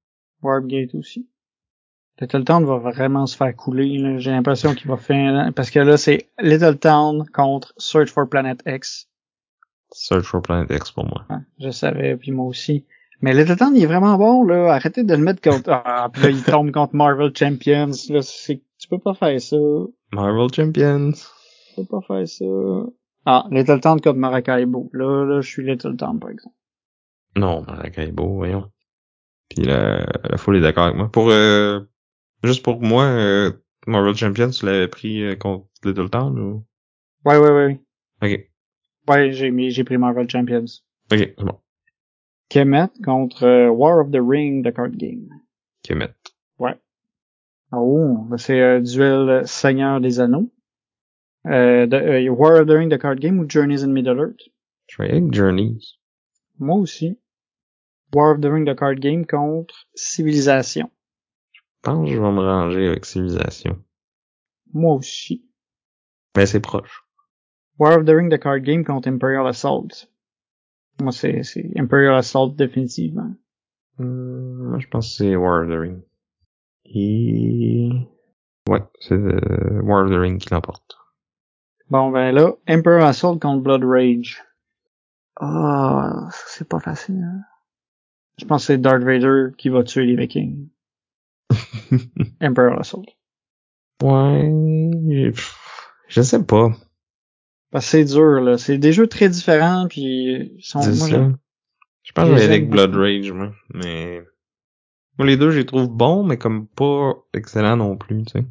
Warpgate aussi. Little Town va vraiment se faire couler. là. J'ai l'impression qu'il va faire... Parce que là, c'est Little Town contre Search for Planet X. Search for Planet X pour moi. Hein, je savais, puis moi aussi. Mais Little Town, il est vraiment bon, là. Arrêtez de le mettre contre... Ah, puis là, il tombe contre Marvel Champions. Là. Tu peux pas faire ça. Marvel Champions. Tu peux pas faire ça. Ah, Little Town contre Maracaibo. Là, là, je suis Little Town, par exemple. Non, Maracaibo, voyons. Puis la, la foule est d'accord avec moi. Pour euh, juste pour moi, euh, Marvel Champions, tu l'avais pris euh, contre Little Town ou? Ouais, ouais, ouais. Ok. Ouais, j'ai mis, j'ai pris Marvel Champions. Ok, c'est bon. Kemet contre euh, War of the Ring, the card game. Kemet. Ouais. Oh, c'est un duel Seigneur des Anneaux. Euh, de, euh, War of the Ring, the card game ou Journeys in Middle-earth? Je Journeys. Moi aussi. War of the Ring, the card game contre Civilisation. Je pense que je vais me ranger avec Civilisation. Moi aussi. Mais c'est proche. War of the Ring, the card game contre Imperial Assault. Moi, c'est, c'est Imperial Assault définitivement. Hum, moi, je pense que c'est War of the Ring. Et... Ouais, c'est euh, War of the Ring qui l'emporte. Bon, ben là, Imperial Assault contre Blood Rage. Ah, ça, c'est pas facile. Hein? Je pense que c'est Darth Vader qui va tuer les Vikings. Imperial Assault. ouais, je sais pas. Parce que c'est dur, là. C'est des jeux très différents, puis ils sont... C'est moi, ça. Je pense que je je avec Blood. Rage, moi. Mais... Moi, les deux, je les trouve bons, mais comme pas excellents non plus, tu sais.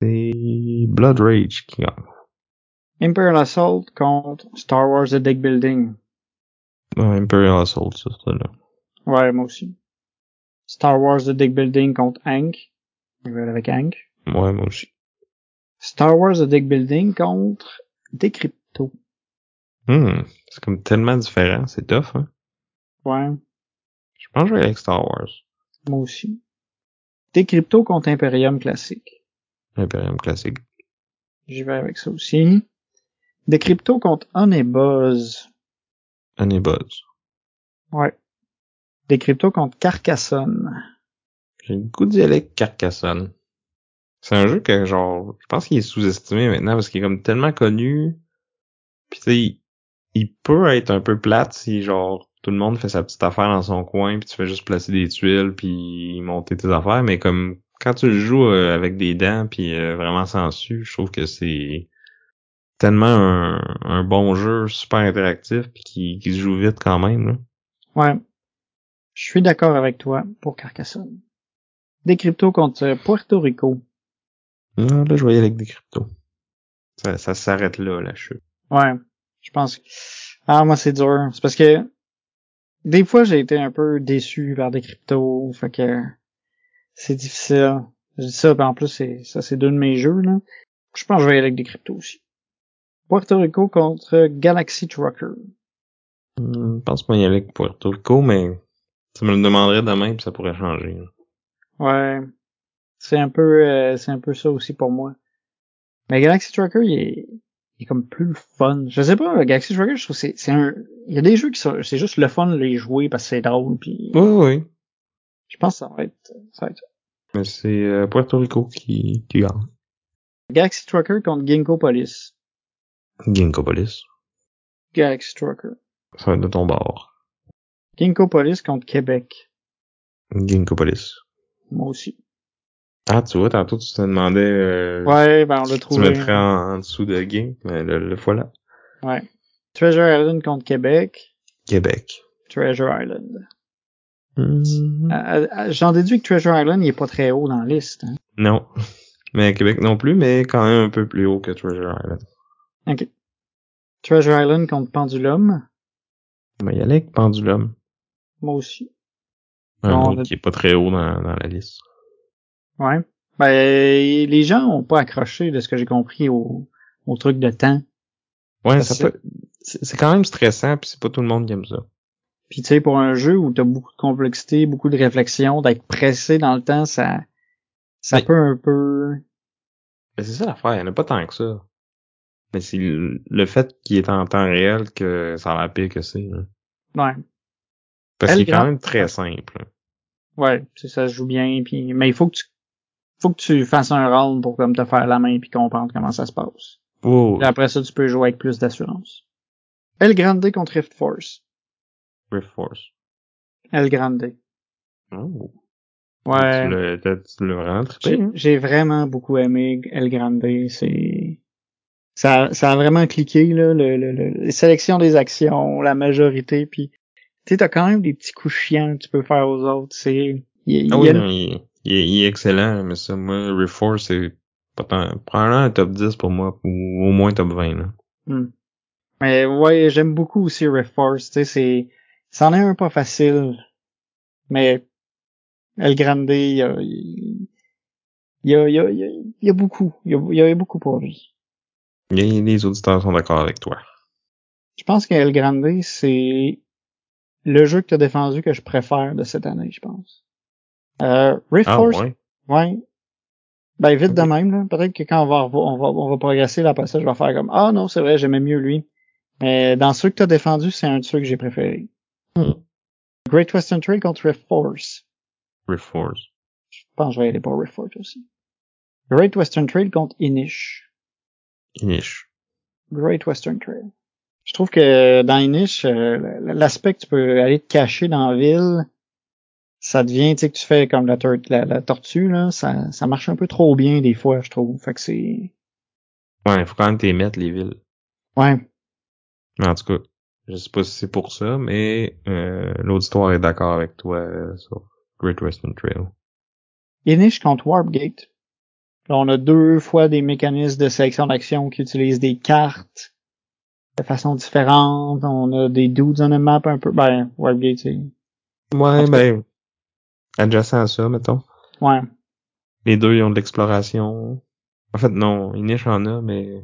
C'est Blood Rage qui gagne. Imperial Assault contre Star Wars The Deck Building. Ouais, Imperial Assault, ça, ça, là. Ouais, moi aussi. Star Wars The Deck Building contre Hank. Je vais aller avec Hank. Ouais, moi aussi. Star Wars The Deck Building contre Decrypto. Hmm, c'est comme tellement différent, c'est tough, hein. Ouais, Je pense que je vais avec Star Wars. moi aussi. Decrypto contre Imperium classique. Imperium classique. J'y vais avec ça aussi. Decrypto contre Onebuzz. Honey Buzz. Ouais. Decrypto contre Carcassonne. J'ai le goût d'y aller Carcassonne. C'est un jeu que, genre, je pense qu'il est sous-estimé maintenant parce qu'il est comme tellement connu. Puis tu sais, il, il peut être un peu plate si, genre, tout le monde fait sa petite affaire dans son coin puis tu fais juste placer des tuiles puis monter tes affaires. Mais comme, quand tu le joues euh, avec des dents puis euh, vraiment sensu, je trouve que c'est tellement un, un bon jeu super interactif puis qui, qui se joue vite quand même, là. Ouais. Je suis d'accord avec toi pour Carcassonne. Decrypto contre Puerto Rico. Ah, là, je aller avec des cryptos. Ça, ça s'arrête là, la chute. Ouais. Je pense que... Ah, moi, c'est dur. C'est parce que des fois, j'ai été un peu déçu par des cryptos. Fait que c'est difficile. Je dis ça, ben en plus, c'est ça, c'est deux de mes jeux, là. Je pense que je vais y aller avec des cryptos aussi. Puerto Rico contre Galaxy Trucker. Hmm, Je pense pas y aller avec Puerto Rico, mais tu me le demanderais demain puis ça pourrait changer. Ouais. C'est un peu, euh, c'est un peu ça aussi pour moi. Mais Galaxy Trucker, il est, il est comme plus le fun. Je sais pas, Galaxy Trucker, je trouve que c'est, c'est un, il y a des jeux qui sont, c'est juste le fun de les jouer parce que c'est drôle puis Oui, oui. je pense que ça va être, ça va être ça. Mais c'est euh, Puerto Rico qui, qui gagne. Galaxy Trucker contre Ginkgo Police. Ginkgo Police. Galaxy Trucker. Ça va être de ton bord. Ginkgo Police contre Québec. Ginkgo Police. Moi aussi. Ah, tu vois, tantôt tu te demandais euh, Ouais, ben on l'a tu trouvé. mettrais en, en dessous de Gink, mais le, le voilà. Ouais. Treasure Island contre Québec. Québec. Treasure Island. Hmm, Euh, euh, J'en déduis que Treasure Island, il est pas très haut dans la liste. hein. Non. Mais Québec non plus, mais quand même un peu plus haut que Treasure Island. Ok. Treasure Island contre Pendulum. On va y aller avec Pendulum. Moi aussi. Un Bon, autre on a- qui est pas très haut dans, dans la liste. Ouais. Ben, les gens ont pas accroché de ce que j'ai compris au, au truc de temps. Ouais, Ça peut... C'est quand même stressant, puis c'est pas tout le monde qui aime ça. Puis tu sais, pour un jeu où t'as beaucoup de complexité, beaucoup de réflexion, d'être pressé dans le temps, ça, ça peut un peu. Mais c'est ça l'affaire, il y en a pas tant que ça. Mais c'est le fait qu'il est en temps réel que ça a l'air pire que c'est. là. Ouais. Parce qu'il est quand même très simple. Ouais, c'est ça se joue bien. Puis, mais il faut que tu, faut que tu fasses un round pour comme te faire la main puis comprendre comment ça se passe. Wow, Puis après ça, tu peux jouer avec plus d'assurance. El Grande contre Rift Force. Rift Force. El Grande. Oh. Ouais. Tu trippé, J'ai hein? j'ai vraiment beaucoup aimé El Grande. C'est ça, ça a vraiment cliqué là, le, le, le- les sélections des actions, la majorité, puis tu sais, t'as quand même des petits coups chiants que tu peux faire aux autres. C'est il, Ah oui, y a- non, il, il est, excellent, mais ça, moi, Rift Force, c'est probablement un top 10 pour moi, ou au moins top 20, là. Hmm. Mais ouais, j'aime beaucoup aussi Rift Force. Tu sais, c'est c'en est un pas facile, mais El Grande, il y a, il y a, il y a, il y a, il y a beaucoup, il y a, il y a beaucoup pour lui. Les, les auditeurs sont d'accord avec toi. Je pense que El Grande, c'est le jeu que tu as défendu que je préfère de cette année, je pense. Euh, Rift Ah Force, ouais. ouais. Ben, vite de même, là. Peut-être que quand on va, on va, on va progresser, là, après ça, je vais faire comme, ah non, c'est vrai, j'aimais mieux lui. Mais dans ceux que tu as défendus, c'est un de ceux que j'ai préféré. Hmm. Great Western Trail contre Rift Force. Rift Force. Je pense que je vais aller pour Rift Force aussi. Great Western Trail contre Inish. Inish. Great Western Trail. Je trouve que dans Inish, euh, l'aspect que tu peux aller te cacher dans la ville, ça devient, tu sais, que tu fais comme la, tor- la, la tortue, là, ça, ça marche un peu trop bien des fois, je trouve. Fait que c'est... Ouais, il faut quand même t'y mettre les villes. Ouais. En tout cas, je sais pas si c'est pour ça, mais euh, l'auditoire est d'accord avec toi euh, sur Great Western Trail. Inish contre Warpgate. Là, on a deux fois des mécanismes de sélection d'action qui utilisent des cartes de façon différente. On a des dudes on a map un peu. Ben, Warpgate, c'est... Ouais, ben, adjacent à ça, mettons. Ouais. Les deux, ils ont de l'exploration. En fait, non, Inish en a, mais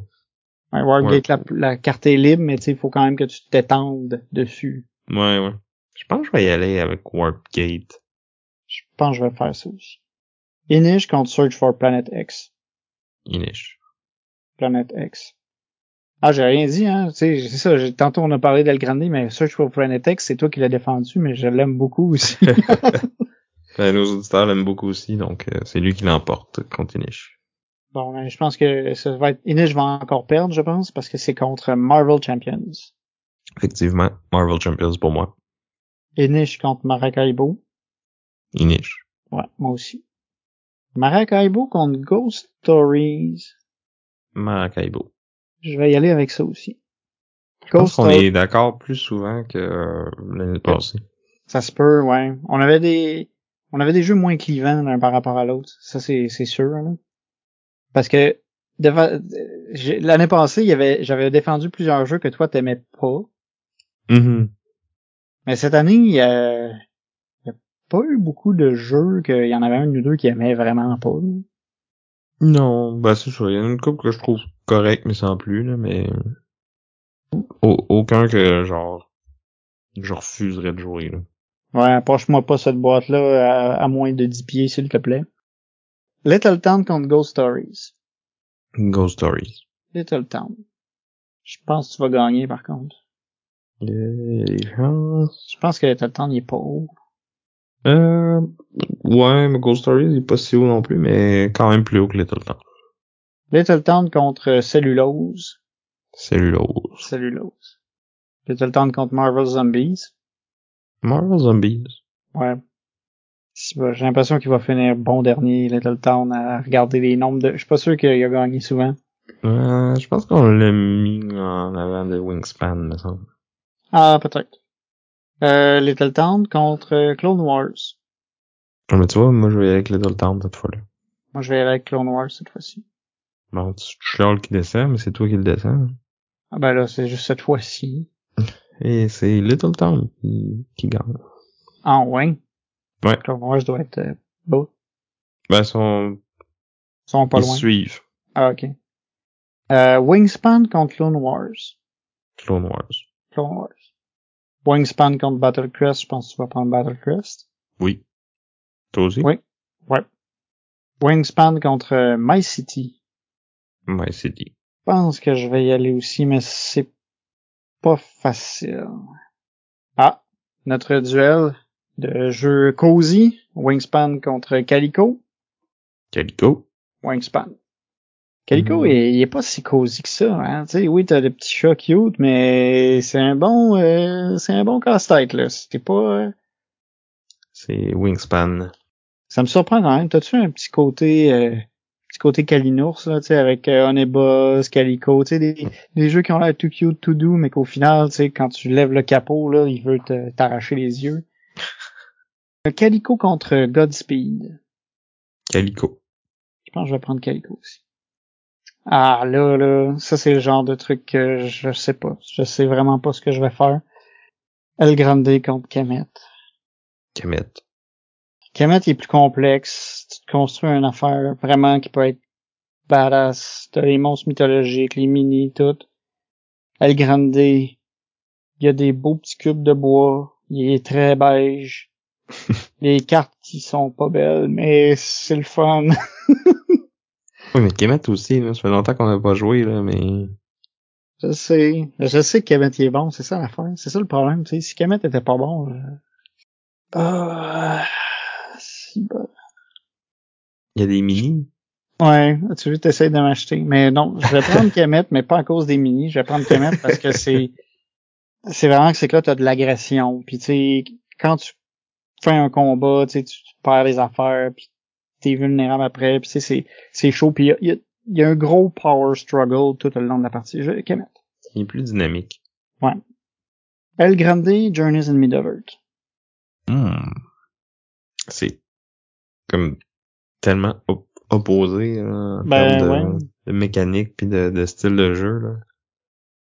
Ouais, Wargate, la, la carte est libre, mais tu sais, il faut quand même que tu t'étendes dessus. ouais, ouais. Je pense que je vais y aller avec Warpgate. Je pense que je vais faire ça aussi. Inish contre Search for Planet X. Inish. Planet X. Ah, j'ai rien dit, hein. Tu sais, c'est ça. j'ai- Tantôt, on a parlé d'El Grande, mais Search for Planet X, c'est toi qui l'as défendu, mais je l'aime beaucoup aussi. Ben, nos auditeurs l'aiment beaucoup aussi, donc euh, c'est lui qui l'emporte contre Inish. bon, ben, je pense que ça va être, Inish va encore perdre, je pense, parce que c'est contre Marvel Champions. Effectivement, Marvel Champions pour moi. Inish contre Maracaibo. Inish. Ouais, moi aussi. Maracaibo contre Ghost Stories. Maracaibo. Je vais y aller avec ça aussi. Je pense qu'on est d'accord plus souvent que euh, l'année passée. Ça se peut, ouais. On avait des, on avait des jeux moins clivants l'un par rapport à l'autre. Ça, c'est, c'est sûr, là. Parce que, l'année passée, il y avait, j'avais défendu plusieurs jeux que toi t'aimais pas. Mhm. Mais cette année, il y a, il y a pas eu beaucoup de jeux qu'il y en avait un ou deux qui aimaient vraiment pas. là. Non, bah c'est ça. Il y en a une couple que je trouve correct, mais sans plus, là, mais au- aucun que genre je refuserais de jouer. Là. Ouais, approche-moi pas cette boîte-là à, à moins de 10 pieds, s'il te plaît. Little Town contre Ghost Stories. Ghost Stories. Little Town. Je pense que tu vas gagner, par contre. A. Je pense que Little Town, il est pas haut. Euh, ouais, mais Ghost Stories il est pas si haut non plus, mais quand même plus haut que Little Town. Little Town contre Cellulose. Cellulose. Cellulose. Little Town contre Marvel Zombies. Marvel Zombies. Ouais. J'ai l'impression qu'il va finir bon dernier, Little Town, à regarder les nombres de... Je suis pas sûr qu'il a gagné souvent. Euh, je pense qu'on l'a mis en avant de Wingspan, me semble. Ah, peut-être. Euh, Little Town contre euh, Clone Wars. Ah, Mais tu vois, moi je vais y aller avec Little Town cette fois-là. Moi, je vais aller avec Clone Wars cette fois-ci. Bon, tu chiales qui descend, mais c'est toi qui le descends. Ah ben là, c'est juste cette fois-ci. Et c'est Little Town qui, qui gagne. Ah ouais? Ouais. Clone Wars doit être euh, beau. Ben, son, Ils sont pas ils loin. suivent Ah, ok. Euh, Wingspan contre Clone Wars. Clone Wars. Clone Wars. Wingspan contre Battlecrest, je pense que tu vas prendre Battlecrest. Oui. Toi aussi? Oui. Ouais. Wingspan contre euh, My City. My City. Je pense que je vais y aller aussi, mais c'est pas facile. Ah, notre duel de jeu Cozy, Wingspan contre Calico. Calico. Wingspan. Calico, Mhm. il, il est pas si cosy que ça, hein. Tu sais, oui, t'as le petit chat cute, mais c'est un bon, euh, c'est un bon casse-tête, là. C'était pas, euh, C'est Wingspan. ça me surprend quand même. T'as-tu un petit côté, euh, petit côté Calinours, là, tu sais, avec euh, Honeyboss, Calico, tu sais, des, des jeux qui ont l'air tout cute, tout doux, mais qu'au final, tu sais, quand tu lèves le capot, là, il veut t'arracher les yeux. Euh, Calico contre Godspeed. Calico. Je pense que je vais prendre Calico aussi. Ah, là, là, ça c'est le genre de truc que je sais pas. Je sais vraiment pas ce que je vais faire. El Grande contre Kemet. Kemet. Kemet est plus complexe. Tu te construis une affaire vraiment qui peut être badass. T'as les monstres mythologiques, les mini, tout. El Grande, il y a des beaux petits cubes de bois. Il est très beige. les cartes qui sont pas belles, mais c'est le fun. oui, mais Kemet aussi, là, ça fait longtemps qu'on n'a pas joué, là, mais... Je sais. Je sais que Kemet est bon, c'est ça l'affaire. C'est ça le problème, tu sais. Si Kemet était pas bon, je... Ah, si bon. Il y a des mini. Ouais, tu veux t'essayes de m'acheter. Mais non, je vais prendre Kemet, mais pas à cause des mini. Je vais prendre Kemet parce que c'est c'est vraiment que c'est que là, t'as de l'agression. Puis tu sais, quand tu fais un combat, tu sais, tu perds les affaires, puis t'es vulnérable après, puis c'est, c'est chaud. Puis il y a, y a, un gros power struggle tout le long de la partie. Je, Kemet. Il est plus dynamique. Ouais. El Grande, Journeys in Middle-earth. Hmm. C'est comme tellement opposé là, en ben, termes de, de, mécanique puis de, de, style de jeu là.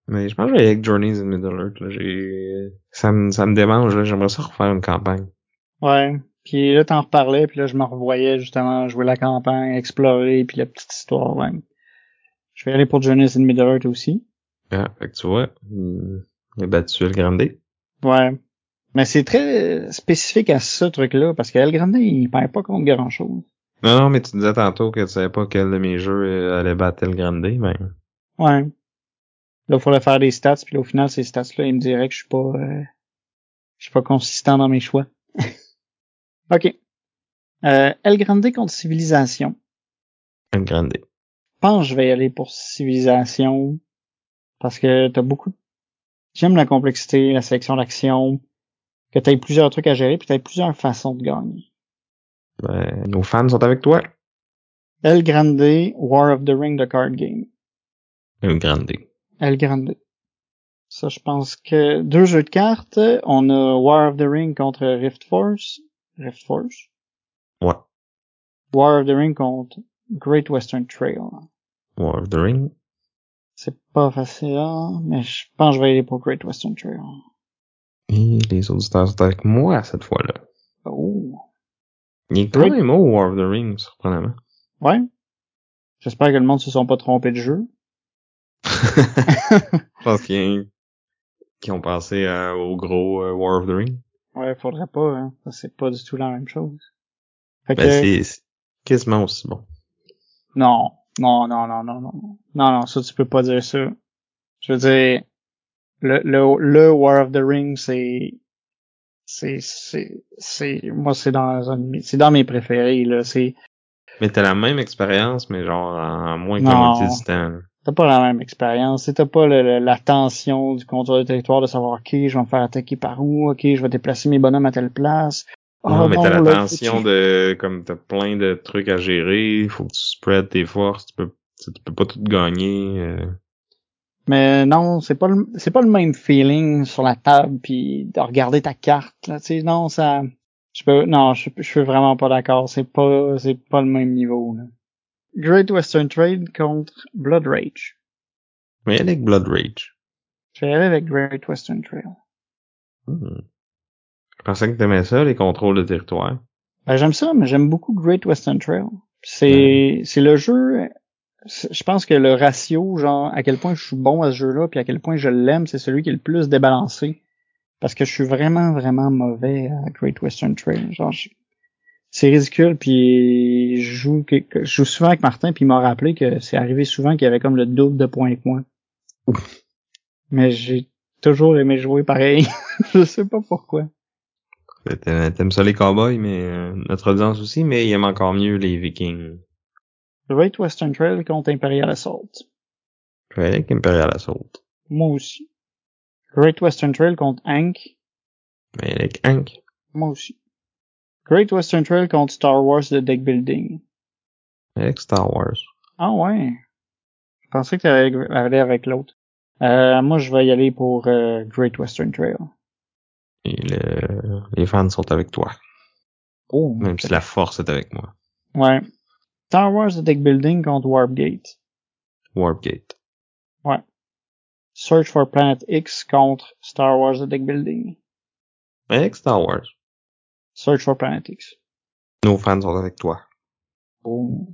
Mais je pense que avec Journeys in Middle Earth, là, j'ai ça me ça me démange là, j'aimerais ça refaire une campagne. Ouais. Puis là t'en reparlais, puis là je me revoyais justement jouer la campagne, explorer, puis la petite histoire, ouais. Je vais aller pour Journeys in Middle Earth aussi. Ah, fait que tu vois, il a battu El Grande. Ouais. Mais c'est très spécifique à ce truc-là, parce qu'El Grande, il perd pas contre grand-chose. Non, non, mais tu disais tantôt que tu savais pas quel de mes jeux euh, allait battre El Grande, ben... Ouais. Là, il faudrait faire des stats, puis là, au final, ces stats-là, il me dirait que je suis pas... Euh, je suis pas consistant dans mes choix. OK. Euh, El Grande contre Civilisation. El Grande. Je pense que je vais y aller pour Civilisation, parce que t'as beaucoup... J'aime la complexité, la sélection d'action, que tu aies plusieurs trucs à gérer, puis tu plusieurs façons de gagner. Ben, nos fans sont avec toi. El Grande, War of the Ring, the card game. El Grande. El Grande. Ça, je pense que deux jeux de cartes. On a War of the Ring contre Rift Force. Rift Force. Ouais. War of the Ring contre Great Western Trail. War of the Ring? C'est pas facile, hein, mais je pense que je vais aller pour Great Western Trail. Et les auditeurs sont avec moi cette fois-là. Oh. Il est quand même haut War of the Rings, surprenamment. Ouais. J'espère que le monde se sont pas trompés de jeu. Je pense qu'il y a qui ont pensé euh, au gros euh, War of the Ring. Ouais, faudrait pas, hein. C'est pas du tout la même chose. Fait ben, que... c'est quasiment aussi bon. Non. Non, non, non, non, non. Non, non, ça, tu peux pas dire ça. Je veux dire, le, le, le War of the Ring, c'est, c'est, c'est, c'est, moi, c'est dans un, c'est dans mes préférés, là, c'est. Mais t'as la même expérience, mais genre en moins que la moitié du temps. T'as pas la même expérience. T'as pas le, la tension du contrôle du territoire de savoir, ok, je vais me faire attaquer par où, ok, je vais déplacer mes bonhommes à telle place. Non, oh, mais t'as la tension de, comme t'as plein de trucs à gérer, faut que tu spread tes forces, tu peux, tu peux pas tout gagner. Euh... Mais non, c'est pas le, c'est pas le même feeling sur la table puis de regarder ta carte là, tu non ça je peux non, je, je suis vraiment pas d'accord, c'est pas c'est pas le même niveau là. Great Western Trade contre Blood Rage. Mais avec Blood Rage. Je vais aller avec Great Western Trail. Hmm. Je pensais que t'aimais ça, les contrôles de territoire. Ben, j'aime ça, mais j'aime beaucoup Great Western Trail. C'est, c'est le jeu je pense que le ratio, genre, à quel point je suis bon à ce jeu-là, puis à quel point je l'aime, c'est celui qui est le plus débalancé. Parce que je suis vraiment, vraiment mauvais à Great Western Trail. Genre, c'est ridicule, puis je joue, je joue souvent avec Martin, puis il m'a rappelé que c'est arrivé souvent qu'il y avait comme le double de points que moi. Mais j'ai toujours aimé jouer pareil. je sais pas pourquoi. T'aimes ça les cowboys, mais euh, notre audience aussi, mais il aime encore mieux les vikings. Great Western Trail contre Imperial Assault. Avec Imperial Assault. Moi aussi. Great Western Trail contre Hank. Avec Hank. Moi aussi. Great Western Trail contre Star Wars The Deck Building. Avec Star Wars. Ah ouais. Je pensais que tu allais aller avec l'autre. Euh, moi, je vais y aller pour euh, Great Western Trail. Et le... les fans sont avec toi. Oh. Même si la force est avec moi. Ouais. Star Wars The Deck Building contre Warpgate. Warpgate. Ouais. Search for Planet X contre Star Wars The Deck Building. Avec Star Wars. Search for Planet X. Nos fans sont avec toi. Oh.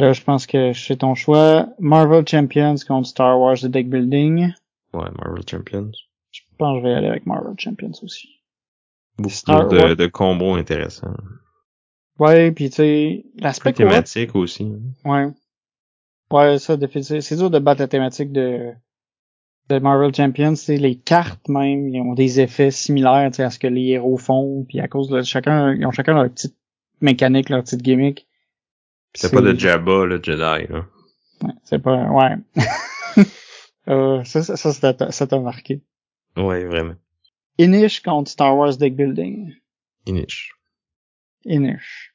Là, je pense que c'est ton choix. Marvel Champions contre Star Wars The Deck Building. Ouais, Marvel Champions. Je pense que je vais aller avec Marvel Champions aussi. Beaucoup Star de, combos intéressants. Ouais, puis tu sais, l'aspect thématique aussi. Ouais. Ouais, ça, c'est dur de battre la thématique de, de Marvel Champions. C'est les cartes même, ils ont des effets similaires tu sais, à ce que les héros font, puis à cause de chacun, ils ont chacun leur petite mécanique, leur petite gimmick. C'est pas de Jabba, le Jedi, là. Ouais, c'est pas, ouais. euh, ça, ça, ça, t'a- ça t'a marqué. Ouais, vraiment. Inish contre Star Wars Deck Building. Inish. Inish.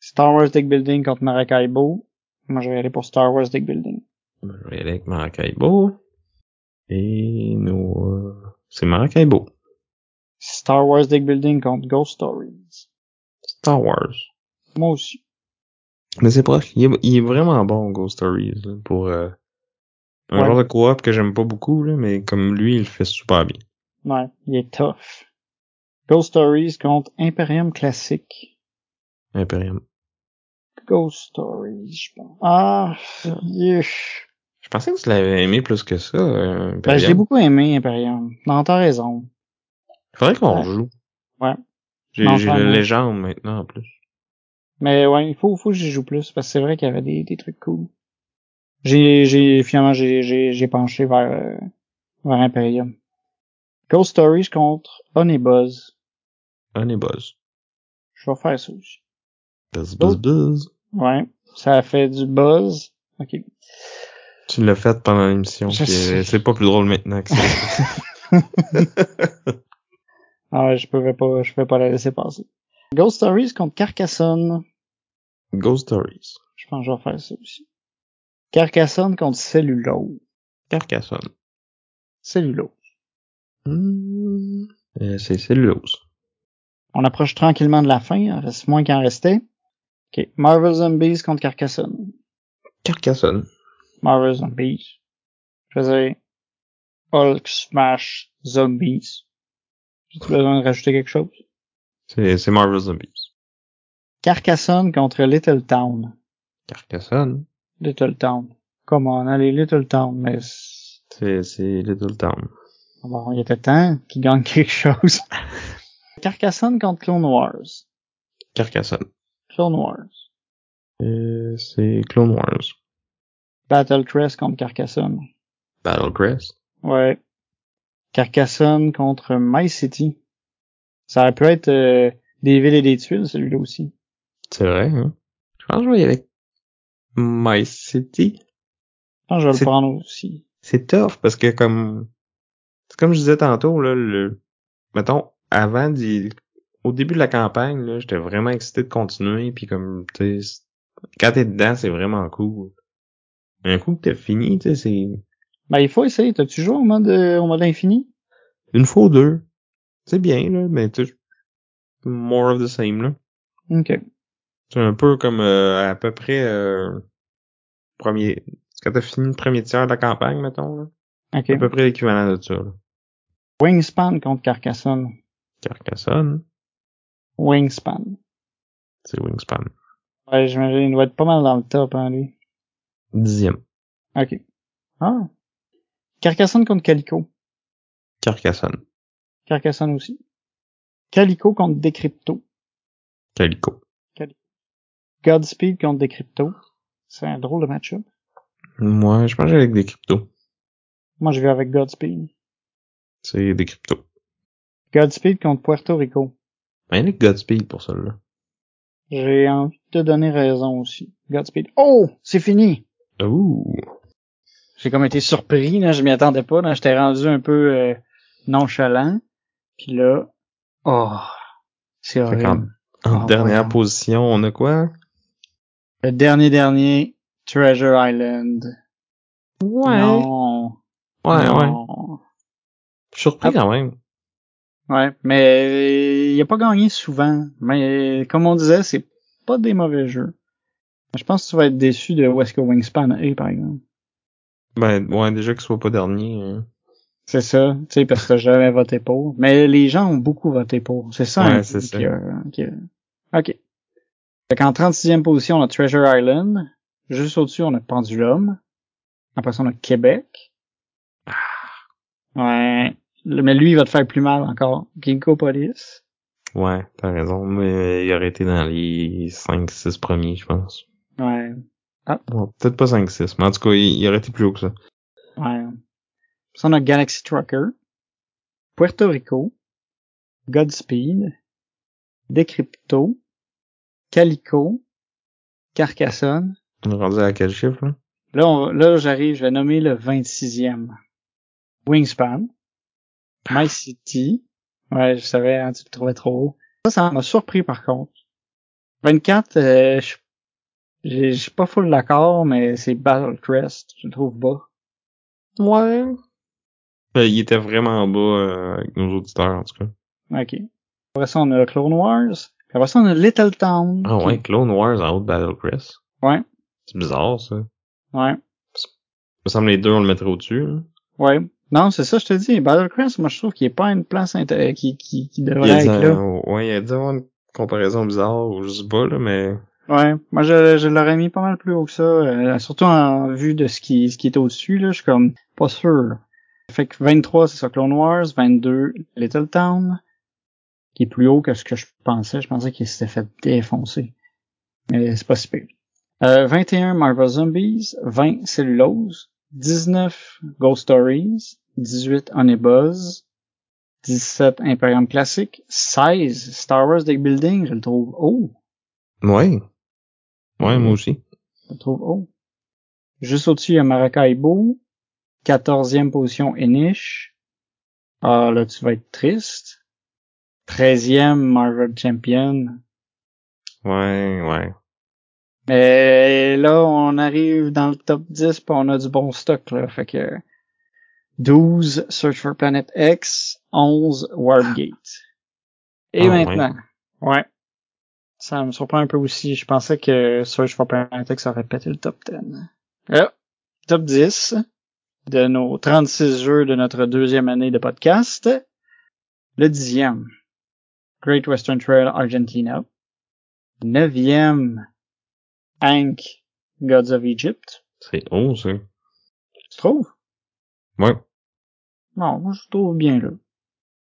Star Wars Deck Building contre Maracaibo. Moi, je vais aller pour Star Wars Deck Building. Je vais aller avec Maracaibo. Et nous, euh, c'est Maracaibo. Star Wars Deck Building contre Ghost Stories. Star Wars. Moi aussi. Mais c'est proche. Il est, il est vraiment bon, Ghost Stories, là, pour euh, un Ouais. genre de coop que j'aime pas beaucoup, là, mais comme lui, il le fait super bien. Ouais, il est tough. Ghost Stories contre Imperium Classique. Imperium. Ghost Stories, je pense. Ah, yuch. Je pensais que tu l'avais aimé plus que ça, euh, Ben, Imperium. je l'ai beaucoup aimé, Imperium. Non, t'as raison. Faudrait qu'on Ouais. joue. Ouais. J'ai non. légende maintenant, en plus. Mais ouais, il faut, faut que j'y joue plus, parce que c'est vrai qu'il y avait des, des trucs cool. J'ai, j'ai, finalement, j'ai, j'ai, j'ai penché vers, euh, vers Imperium. Ghost Stories contre Honey Buzz. Et buzz. Je vais faire ça aussi. Buzz, buzz, buzz. Ouais. Ça a fait du buzz. Ok. Tu l'as fait pendant l'émission, euh, c'est pas plus drôle maintenant que ça. Ah ouais, je pouvais pas, je pouvais pas la laisser passer. Ghost Stories contre Carcassonne. Ghost Stories. Je pense que je vais faire ça aussi. Carcassonne contre Cellulose. Carcassonne. Cellulose. Hmm. Euh, c'est cellulose. On approche tranquillement de la fin, il en reste moins qu'il en restait. Ok. Marvel Zombies contre Carcassonne. Carcassonne. Marvel Zombies. Je faisais Hulk Smash Zombies. J'ai-tu besoin de rajouter quelque chose? C'est, c'est Marvel Zombies. Carcassonne contre Little Town. Carcassonne? Little Town. Comment on allez Little Town, mais c'est- C'est, Little Town. bon, il était temps qu'il gagne quelque chose. Carcassonne contre Clone Wars. Carcassonne. Clone Wars. Euh, c'est Clone Wars. Battle Crest contre Carcassonne. Battle Crest? Ouais. Carcassonne contre My City. Ça aurait pu être euh, des villes et des tuiles, celui-là aussi. C'est vrai, hein? Je pense que je vais y aller avec My City. Je pense que je vais le prendre aussi. C'est tough parce que comme, c'est comme je disais tantôt, là, le, mettons, avant d'y, au début de la campagne, là, j'étais vraiment excité de continuer puis comme, tu sais, quand t'es dedans, c'est vraiment cool. Un coup que t'as fini, tu sais, c'est Ben, il faut essayer. T'as-tu joué au mode, euh, au mode infini? une fois ou deux. C'est bien, là, mais tu more of the same, là. Ok. C'est un peu comme euh, à peu près euh, premier quand t'as fini le premier tiers de la campagne, mettons, là. Ok. À peu près l'équivalent de ça, là. Wingspan contre Carcassonne. Carcassonne, Wingspan. c'est Wingspan. Ouais, j'imagine, il doit être pas mal dans le top, hein, lui. Dixième. Ok. Ah. Carcassonne contre Calico. Carcassonne. Carcassonne aussi. Calico contre Decrypto. Calico. Godspeed contre Decrypto. C'est un drôle de match-up. Moi, je pense avec des cryptos. Moi, je vais avec Godspeed. C'est des cryptos. Godspeed contre Puerto Rico. Ben, il y a Godspeed pour ça, là. J'ai envie de te donner raison aussi. Godspeed. Oh! C'est fini! Ouh. J'ai comme été surpris, là. Je m'y attendais pas, là. J'étais rendu un peu euh, nonchalant. Puis là... Oh! C'est horrible. en Oh, dernière position, on a quoi? Le dernier dernier, Treasure Island. Ouais. Non. Ouais, ouais. Surpris Ah. quand même. Ouais, mais il a pas gagné souvent. Mais comme on disait, c'est pas des mauvais jeux. Je pense que tu vas être déçu de Wesco Wingspan A, par exemple. Ben, ouais, déjà qu'il soit pas dernier. hein. C'est ça, tu sais, parce que j'ai jamais voté pour. Mais les gens ont beaucoup voté pour. C'est ça, Ouais, c'est ça. qui a- qui a- OK. Fait qu'en 36e position, on a Treasure Island. Juste au-dessus, on a Pendulum. Après ça, on a Québec. Ouais. Le- Mais lui, il va te faire plus mal encore. Ginkgo Police. Ouais, t'as raison, mais il aurait été dans les 5-6 premiers, je pense. Ouais. Bon, peut-être pas 5-6, mais en tout cas, il, il aurait été plus haut que ça. Ouais. Ça, on a Galaxy Trucker. Puerto Rico. Godspeed. Decrypto. Calico. Carcassonne. On est rendu à quel chiffre, là? Là, on, là, j'arrive, je vais nommer le 26e. Wingspan. My City. Ouais, je savais, hein, tu le trouvais trop haut. Ça, ça m'a surpris par contre. 24, euh, je j'ai- je suis pas full d'accord, mais c'est Battle Crest, je le trouve bas. Ouais. Euh, il était vraiment bas euh, avec nos auditeurs, en tout cas. Ok. Après ça, on a Clone Wars. Puis après ça, on a Little Town. Ah qui- ouais, Clone Wars en haut de Battle Crest. Ouais. C'est bizarre, ça. Ouais. Il me semble les deux, on le mettrait au-dessus. hein. Ouais. Non, c'est ça, je te dis. Battle Crest, moi, je trouve qu'il est pas une place inté- qui, qui, qui Il devrait être là. euh, ouais, il a dû avoir une comparaison bizarre, ou je sais pas, là, mais... Ouais, moi je, je l'aurais mis pas mal plus haut que ça, euh, surtout en vue de ce qui, ce qui était au-dessus, là, je suis comme pas sûr. Fait que 23, c'est ça, Clone Wars, 22, Little Town, qui est plus haut que ce que je pensais, je pensais qu'il s'était fait défoncer. Mais c'est pas si pire. Euh, 21, Marvel Zombies, 20, Cellulose, 19, Ghost Stories, 18, Honey Buzz, 17, Imperium Classic, 16, Star Wars Deck Building, je le trouve haut. Ouais. Ouais, moi aussi. Je trouve haut. Juste au-dessus, il y a Maracaibo. 14e position, Enish. Ah, là, tu vas être triste. 13e, Marvel Champion. Ouais, ouais. Mais là, on arrive dans le top 10 pis on a du bon stock, là. Fait que 12, Search for Planet X. 11, Warpgate. Et Ah, ouais. maintenant, ouais. Ça me surprend un peu aussi. Je pensais que Search for X aurait pété le top 10. Là, top 10 de nos 36 jeux de notre deuxième année de podcast. Le dixième, Great Western Trail Argentina. Neuvième, Hank, Gods of Egypt. C'est haut, ça. Tu trouves? Ouais. Non, moi je trouve bien là.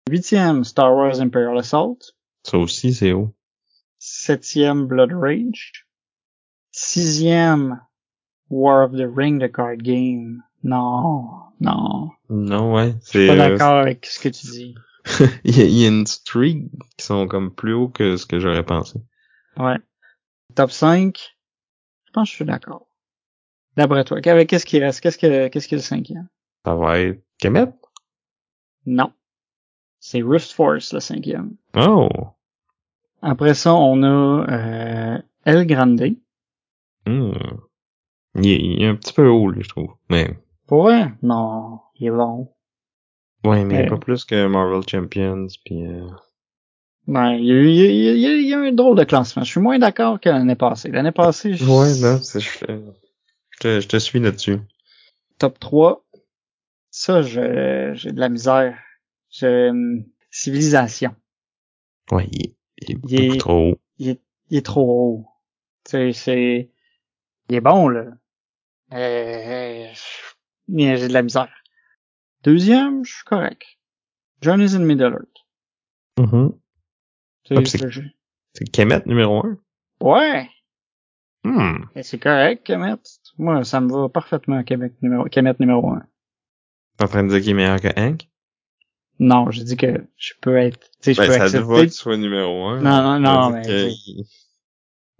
Huitième, Star Wars Imperial Assault. Ça aussi, c'est haut. Septième, Blood Rage. Sixième, War of the Ring, the card game. Non, non. Non, ouais. Je suis pas euh, d'accord avec ce que tu dis. il, y a, il y a une streak qui sont comme plus haut que ce que j'aurais pensé. Ouais. Top 5, je pense que je suis d'accord. D'après toi, qu'est-ce qui reste? Qu'est-ce que, qu'est-ce qui est le cinquième? Ça va être Kemet? Non. C'est Rift Force, le cinquième. Oh! Après ça, on a euh, El Grande. Hmm. Il, est, il est un petit peu haut, lui, je trouve. Mais, Pour vrai? Non, il est bon. ouais, mais Euh. pas plus que Marvel Champions, puis euh... Ouais, il y a, eu- il y a- il y a- un drôle de classement. Je suis moins d'accord que l'année passée. L'année passée, je... Ouais, non, c'est, je, je te, je te suis là-dessus. top 3. Ça, je, j'ai de la misère. Je, hum, civilisation. Ouais, il est, il est Il est- trop haut. Il est, il est trop haut. Tu sais, c'est, il est bon, là. Euh, mais j'ai de la misère. Deuxième, je suis correct. Journeys in Middle Earth. Puis sais, c'est- C'est Kemet numéro un? Ouais, Hmm. et c'est correct, Kemet. Moi, ça me va parfaitement, Québec numéro, Kemet numéro un. T'es en train de dire qu'il est meilleur que Hank? Non, je dis que je peux être, tu sais, je Ben, peux ça te accepter. va qu'il soit numéro un. Non, non, non, Ça mais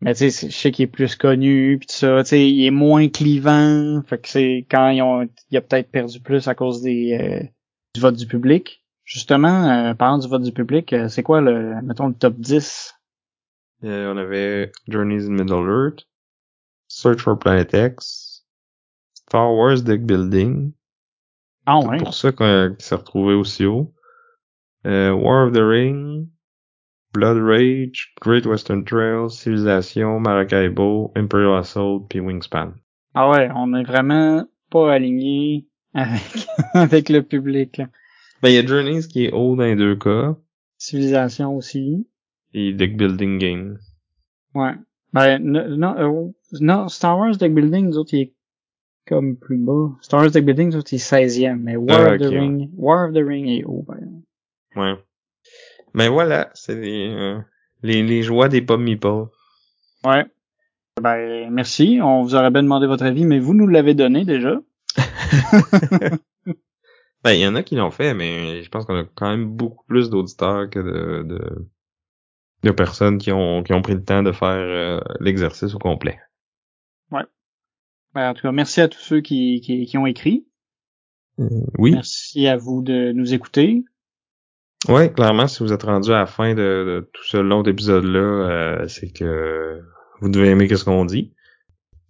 Mais tu sais, je sais qu'il est plus connu pis tout ça. Tu sais, il est moins clivant. Fait que c'est quand ils ont, il a peut-être perdu plus à cause des euh, du vote du public. Justement, euh, parlant du vote du public, euh, c'est quoi le, mettons le top 10 Euh, on avait Journeys in Middle Earth, Search for Planet X, Star Wars Deck Building, Ah c'est ouais? pour ça qu'il s'est retrouvé aussi haut, euh, War of the Ring, Blood Rage, Great Western Trail, Civilization, Maracaibo, Imperial Assault, puis Wingspan. Ah ouais, on est vraiment pas aligné avec, avec le public. là. Ben, il y a Journeys qui est haut dans les deux cas, Civilisation aussi. et Deck Building Game. Ouais. Ben, non, euh, non, Star Wars Deck Building, nous autres, il est comme plus bas. Star Wars Deck Building, nous autres, il est 16e, mais War Ah, of the Ring, War of the Ring est haut, par exemple. Ouais. Mais voilà, c'est les, euh, les, les joies des pommes meeples. Ouais. Ben, merci. On vous aurait bien demandé votre avis, mais vous nous l'avez donné déjà. Ben, il y en a qui l'ont fait, mais je pense qu'on a quand même beaucoup plus d'auditeurs que de, de, de personnes qui ont, qui ont pris le temps de faire euh, l'exercice au complet. Ben, en tout cas, merci à tous ceux qui, qui, qui ont écrit. Oui. Merci à vous de nous écouter. Ouais, clairement, si vous êtes rendu à la fin de, de tout ce long épisode-là, euh, c'est que vous devez aimer ce qu'on dit.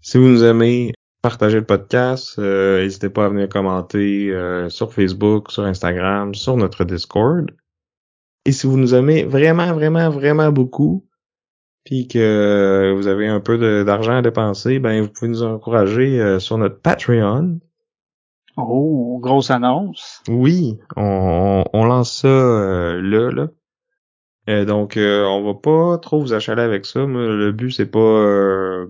Si vous nous aimez, partagez le podcast. euh, N'hésitez pas à venir commenter euh, sur Facebook, sur Instagram, sur notre Discord. Et si vous nous aimez vraiment, vraiment, vraiment beaucoup, puis que vous avez un peu d'argent à dépenser, ben vous pouvez nous encourager euh, sur notre Patreon. Oh, grosse annonce. Oui, on, on lance ça euh, là, là. Euh, donc, euh, on va pas trop vous achaler avec ça. Moi, le but, c'est pas euh,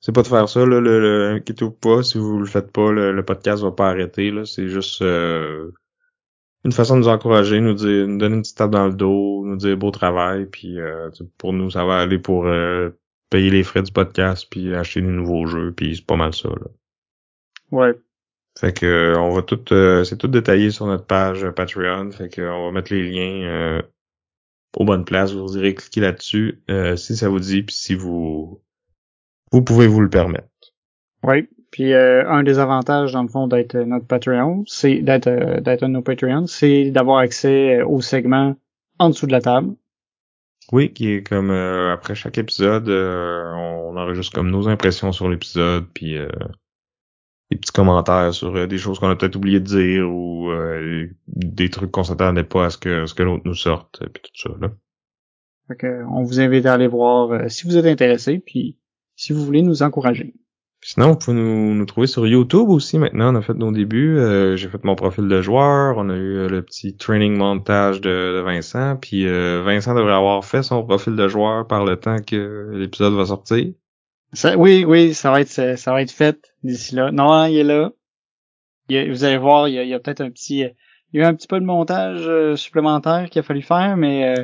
c'est pas de faire ça, là, le, le inquiétez-vous pas, si vous le faites pas, le, le podcast va pas arrêter. là. C'est juste euh, une façon de nous encourager, nous dire, nous donner une petite tape dans le dos, nous dire beau travail, puis euh, pour nous, ça va aller pour euh, payer les frais du podcast, puis acheter des nouveaux jeux, puis c'est pas mal ça. Là. Ouais. Fait que euh, on va tout euh, c'est tout détaillé sur notre page euh, Patreon. Fait que on va mettre les liens euh, aux bonnes places. Vous irez cliquer là-dessus euh, si ça vous dit, puis si vous vous pouvez vous le permettre. Oui. Puis euh, un des avantages, dans le fond, d'être notre Patreon, c'est d'être euh, d'être un de nos Patreons, c'est d'avoir accès euh, au segment en dessous de la table. Oui, qui est comme euh, après chaque épisode, euh, on enregistre comme nos impressions sur l'épisode, puis euh, des petits commentaires sur des choses qu'on a peut-être oublié de dire ou euh, des trucs qu'on s'attendait pas à ce que ce que l'autre nous sorte, puis tout ça là. Fait que, on vous invite à aller voir si vous êtes intéressé, puis si vous voulez nous encourager. Sinon, vous pouvez nous, nous trouver sur YouTube aussi maintenant. On a fait nos débuts. Euh, J'ai fait mon profil de joueur. On a eu euh, le petit training montage de, de Vincent. Puis euh, Vincent devrait avoir fait son profil de joueur par le temps que l'épisode va sortir. Ça, oui, oui, ça va être ça, va être fait d'ici là. Non, hein, il est là. Vous allez voir, il y a, a peut-être un petit, il y a eu un petit peu de montage euh, supplémentaire qu'il a fallu faire, mais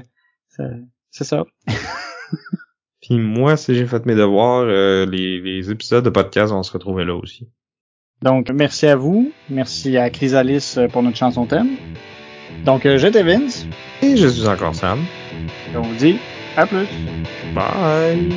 euh, c'est ça. Puis moi, si j'ai fait mes devoirs, euh, les, les épisodes de podcast vont se retrouver là aussi. Donc, merci à vous. Merci à Chrysalis euh, pour notre chanson thème. Donc, euh, j'étais Vince. Et je suis encore Sam. Et on vous dit à plus. Bye!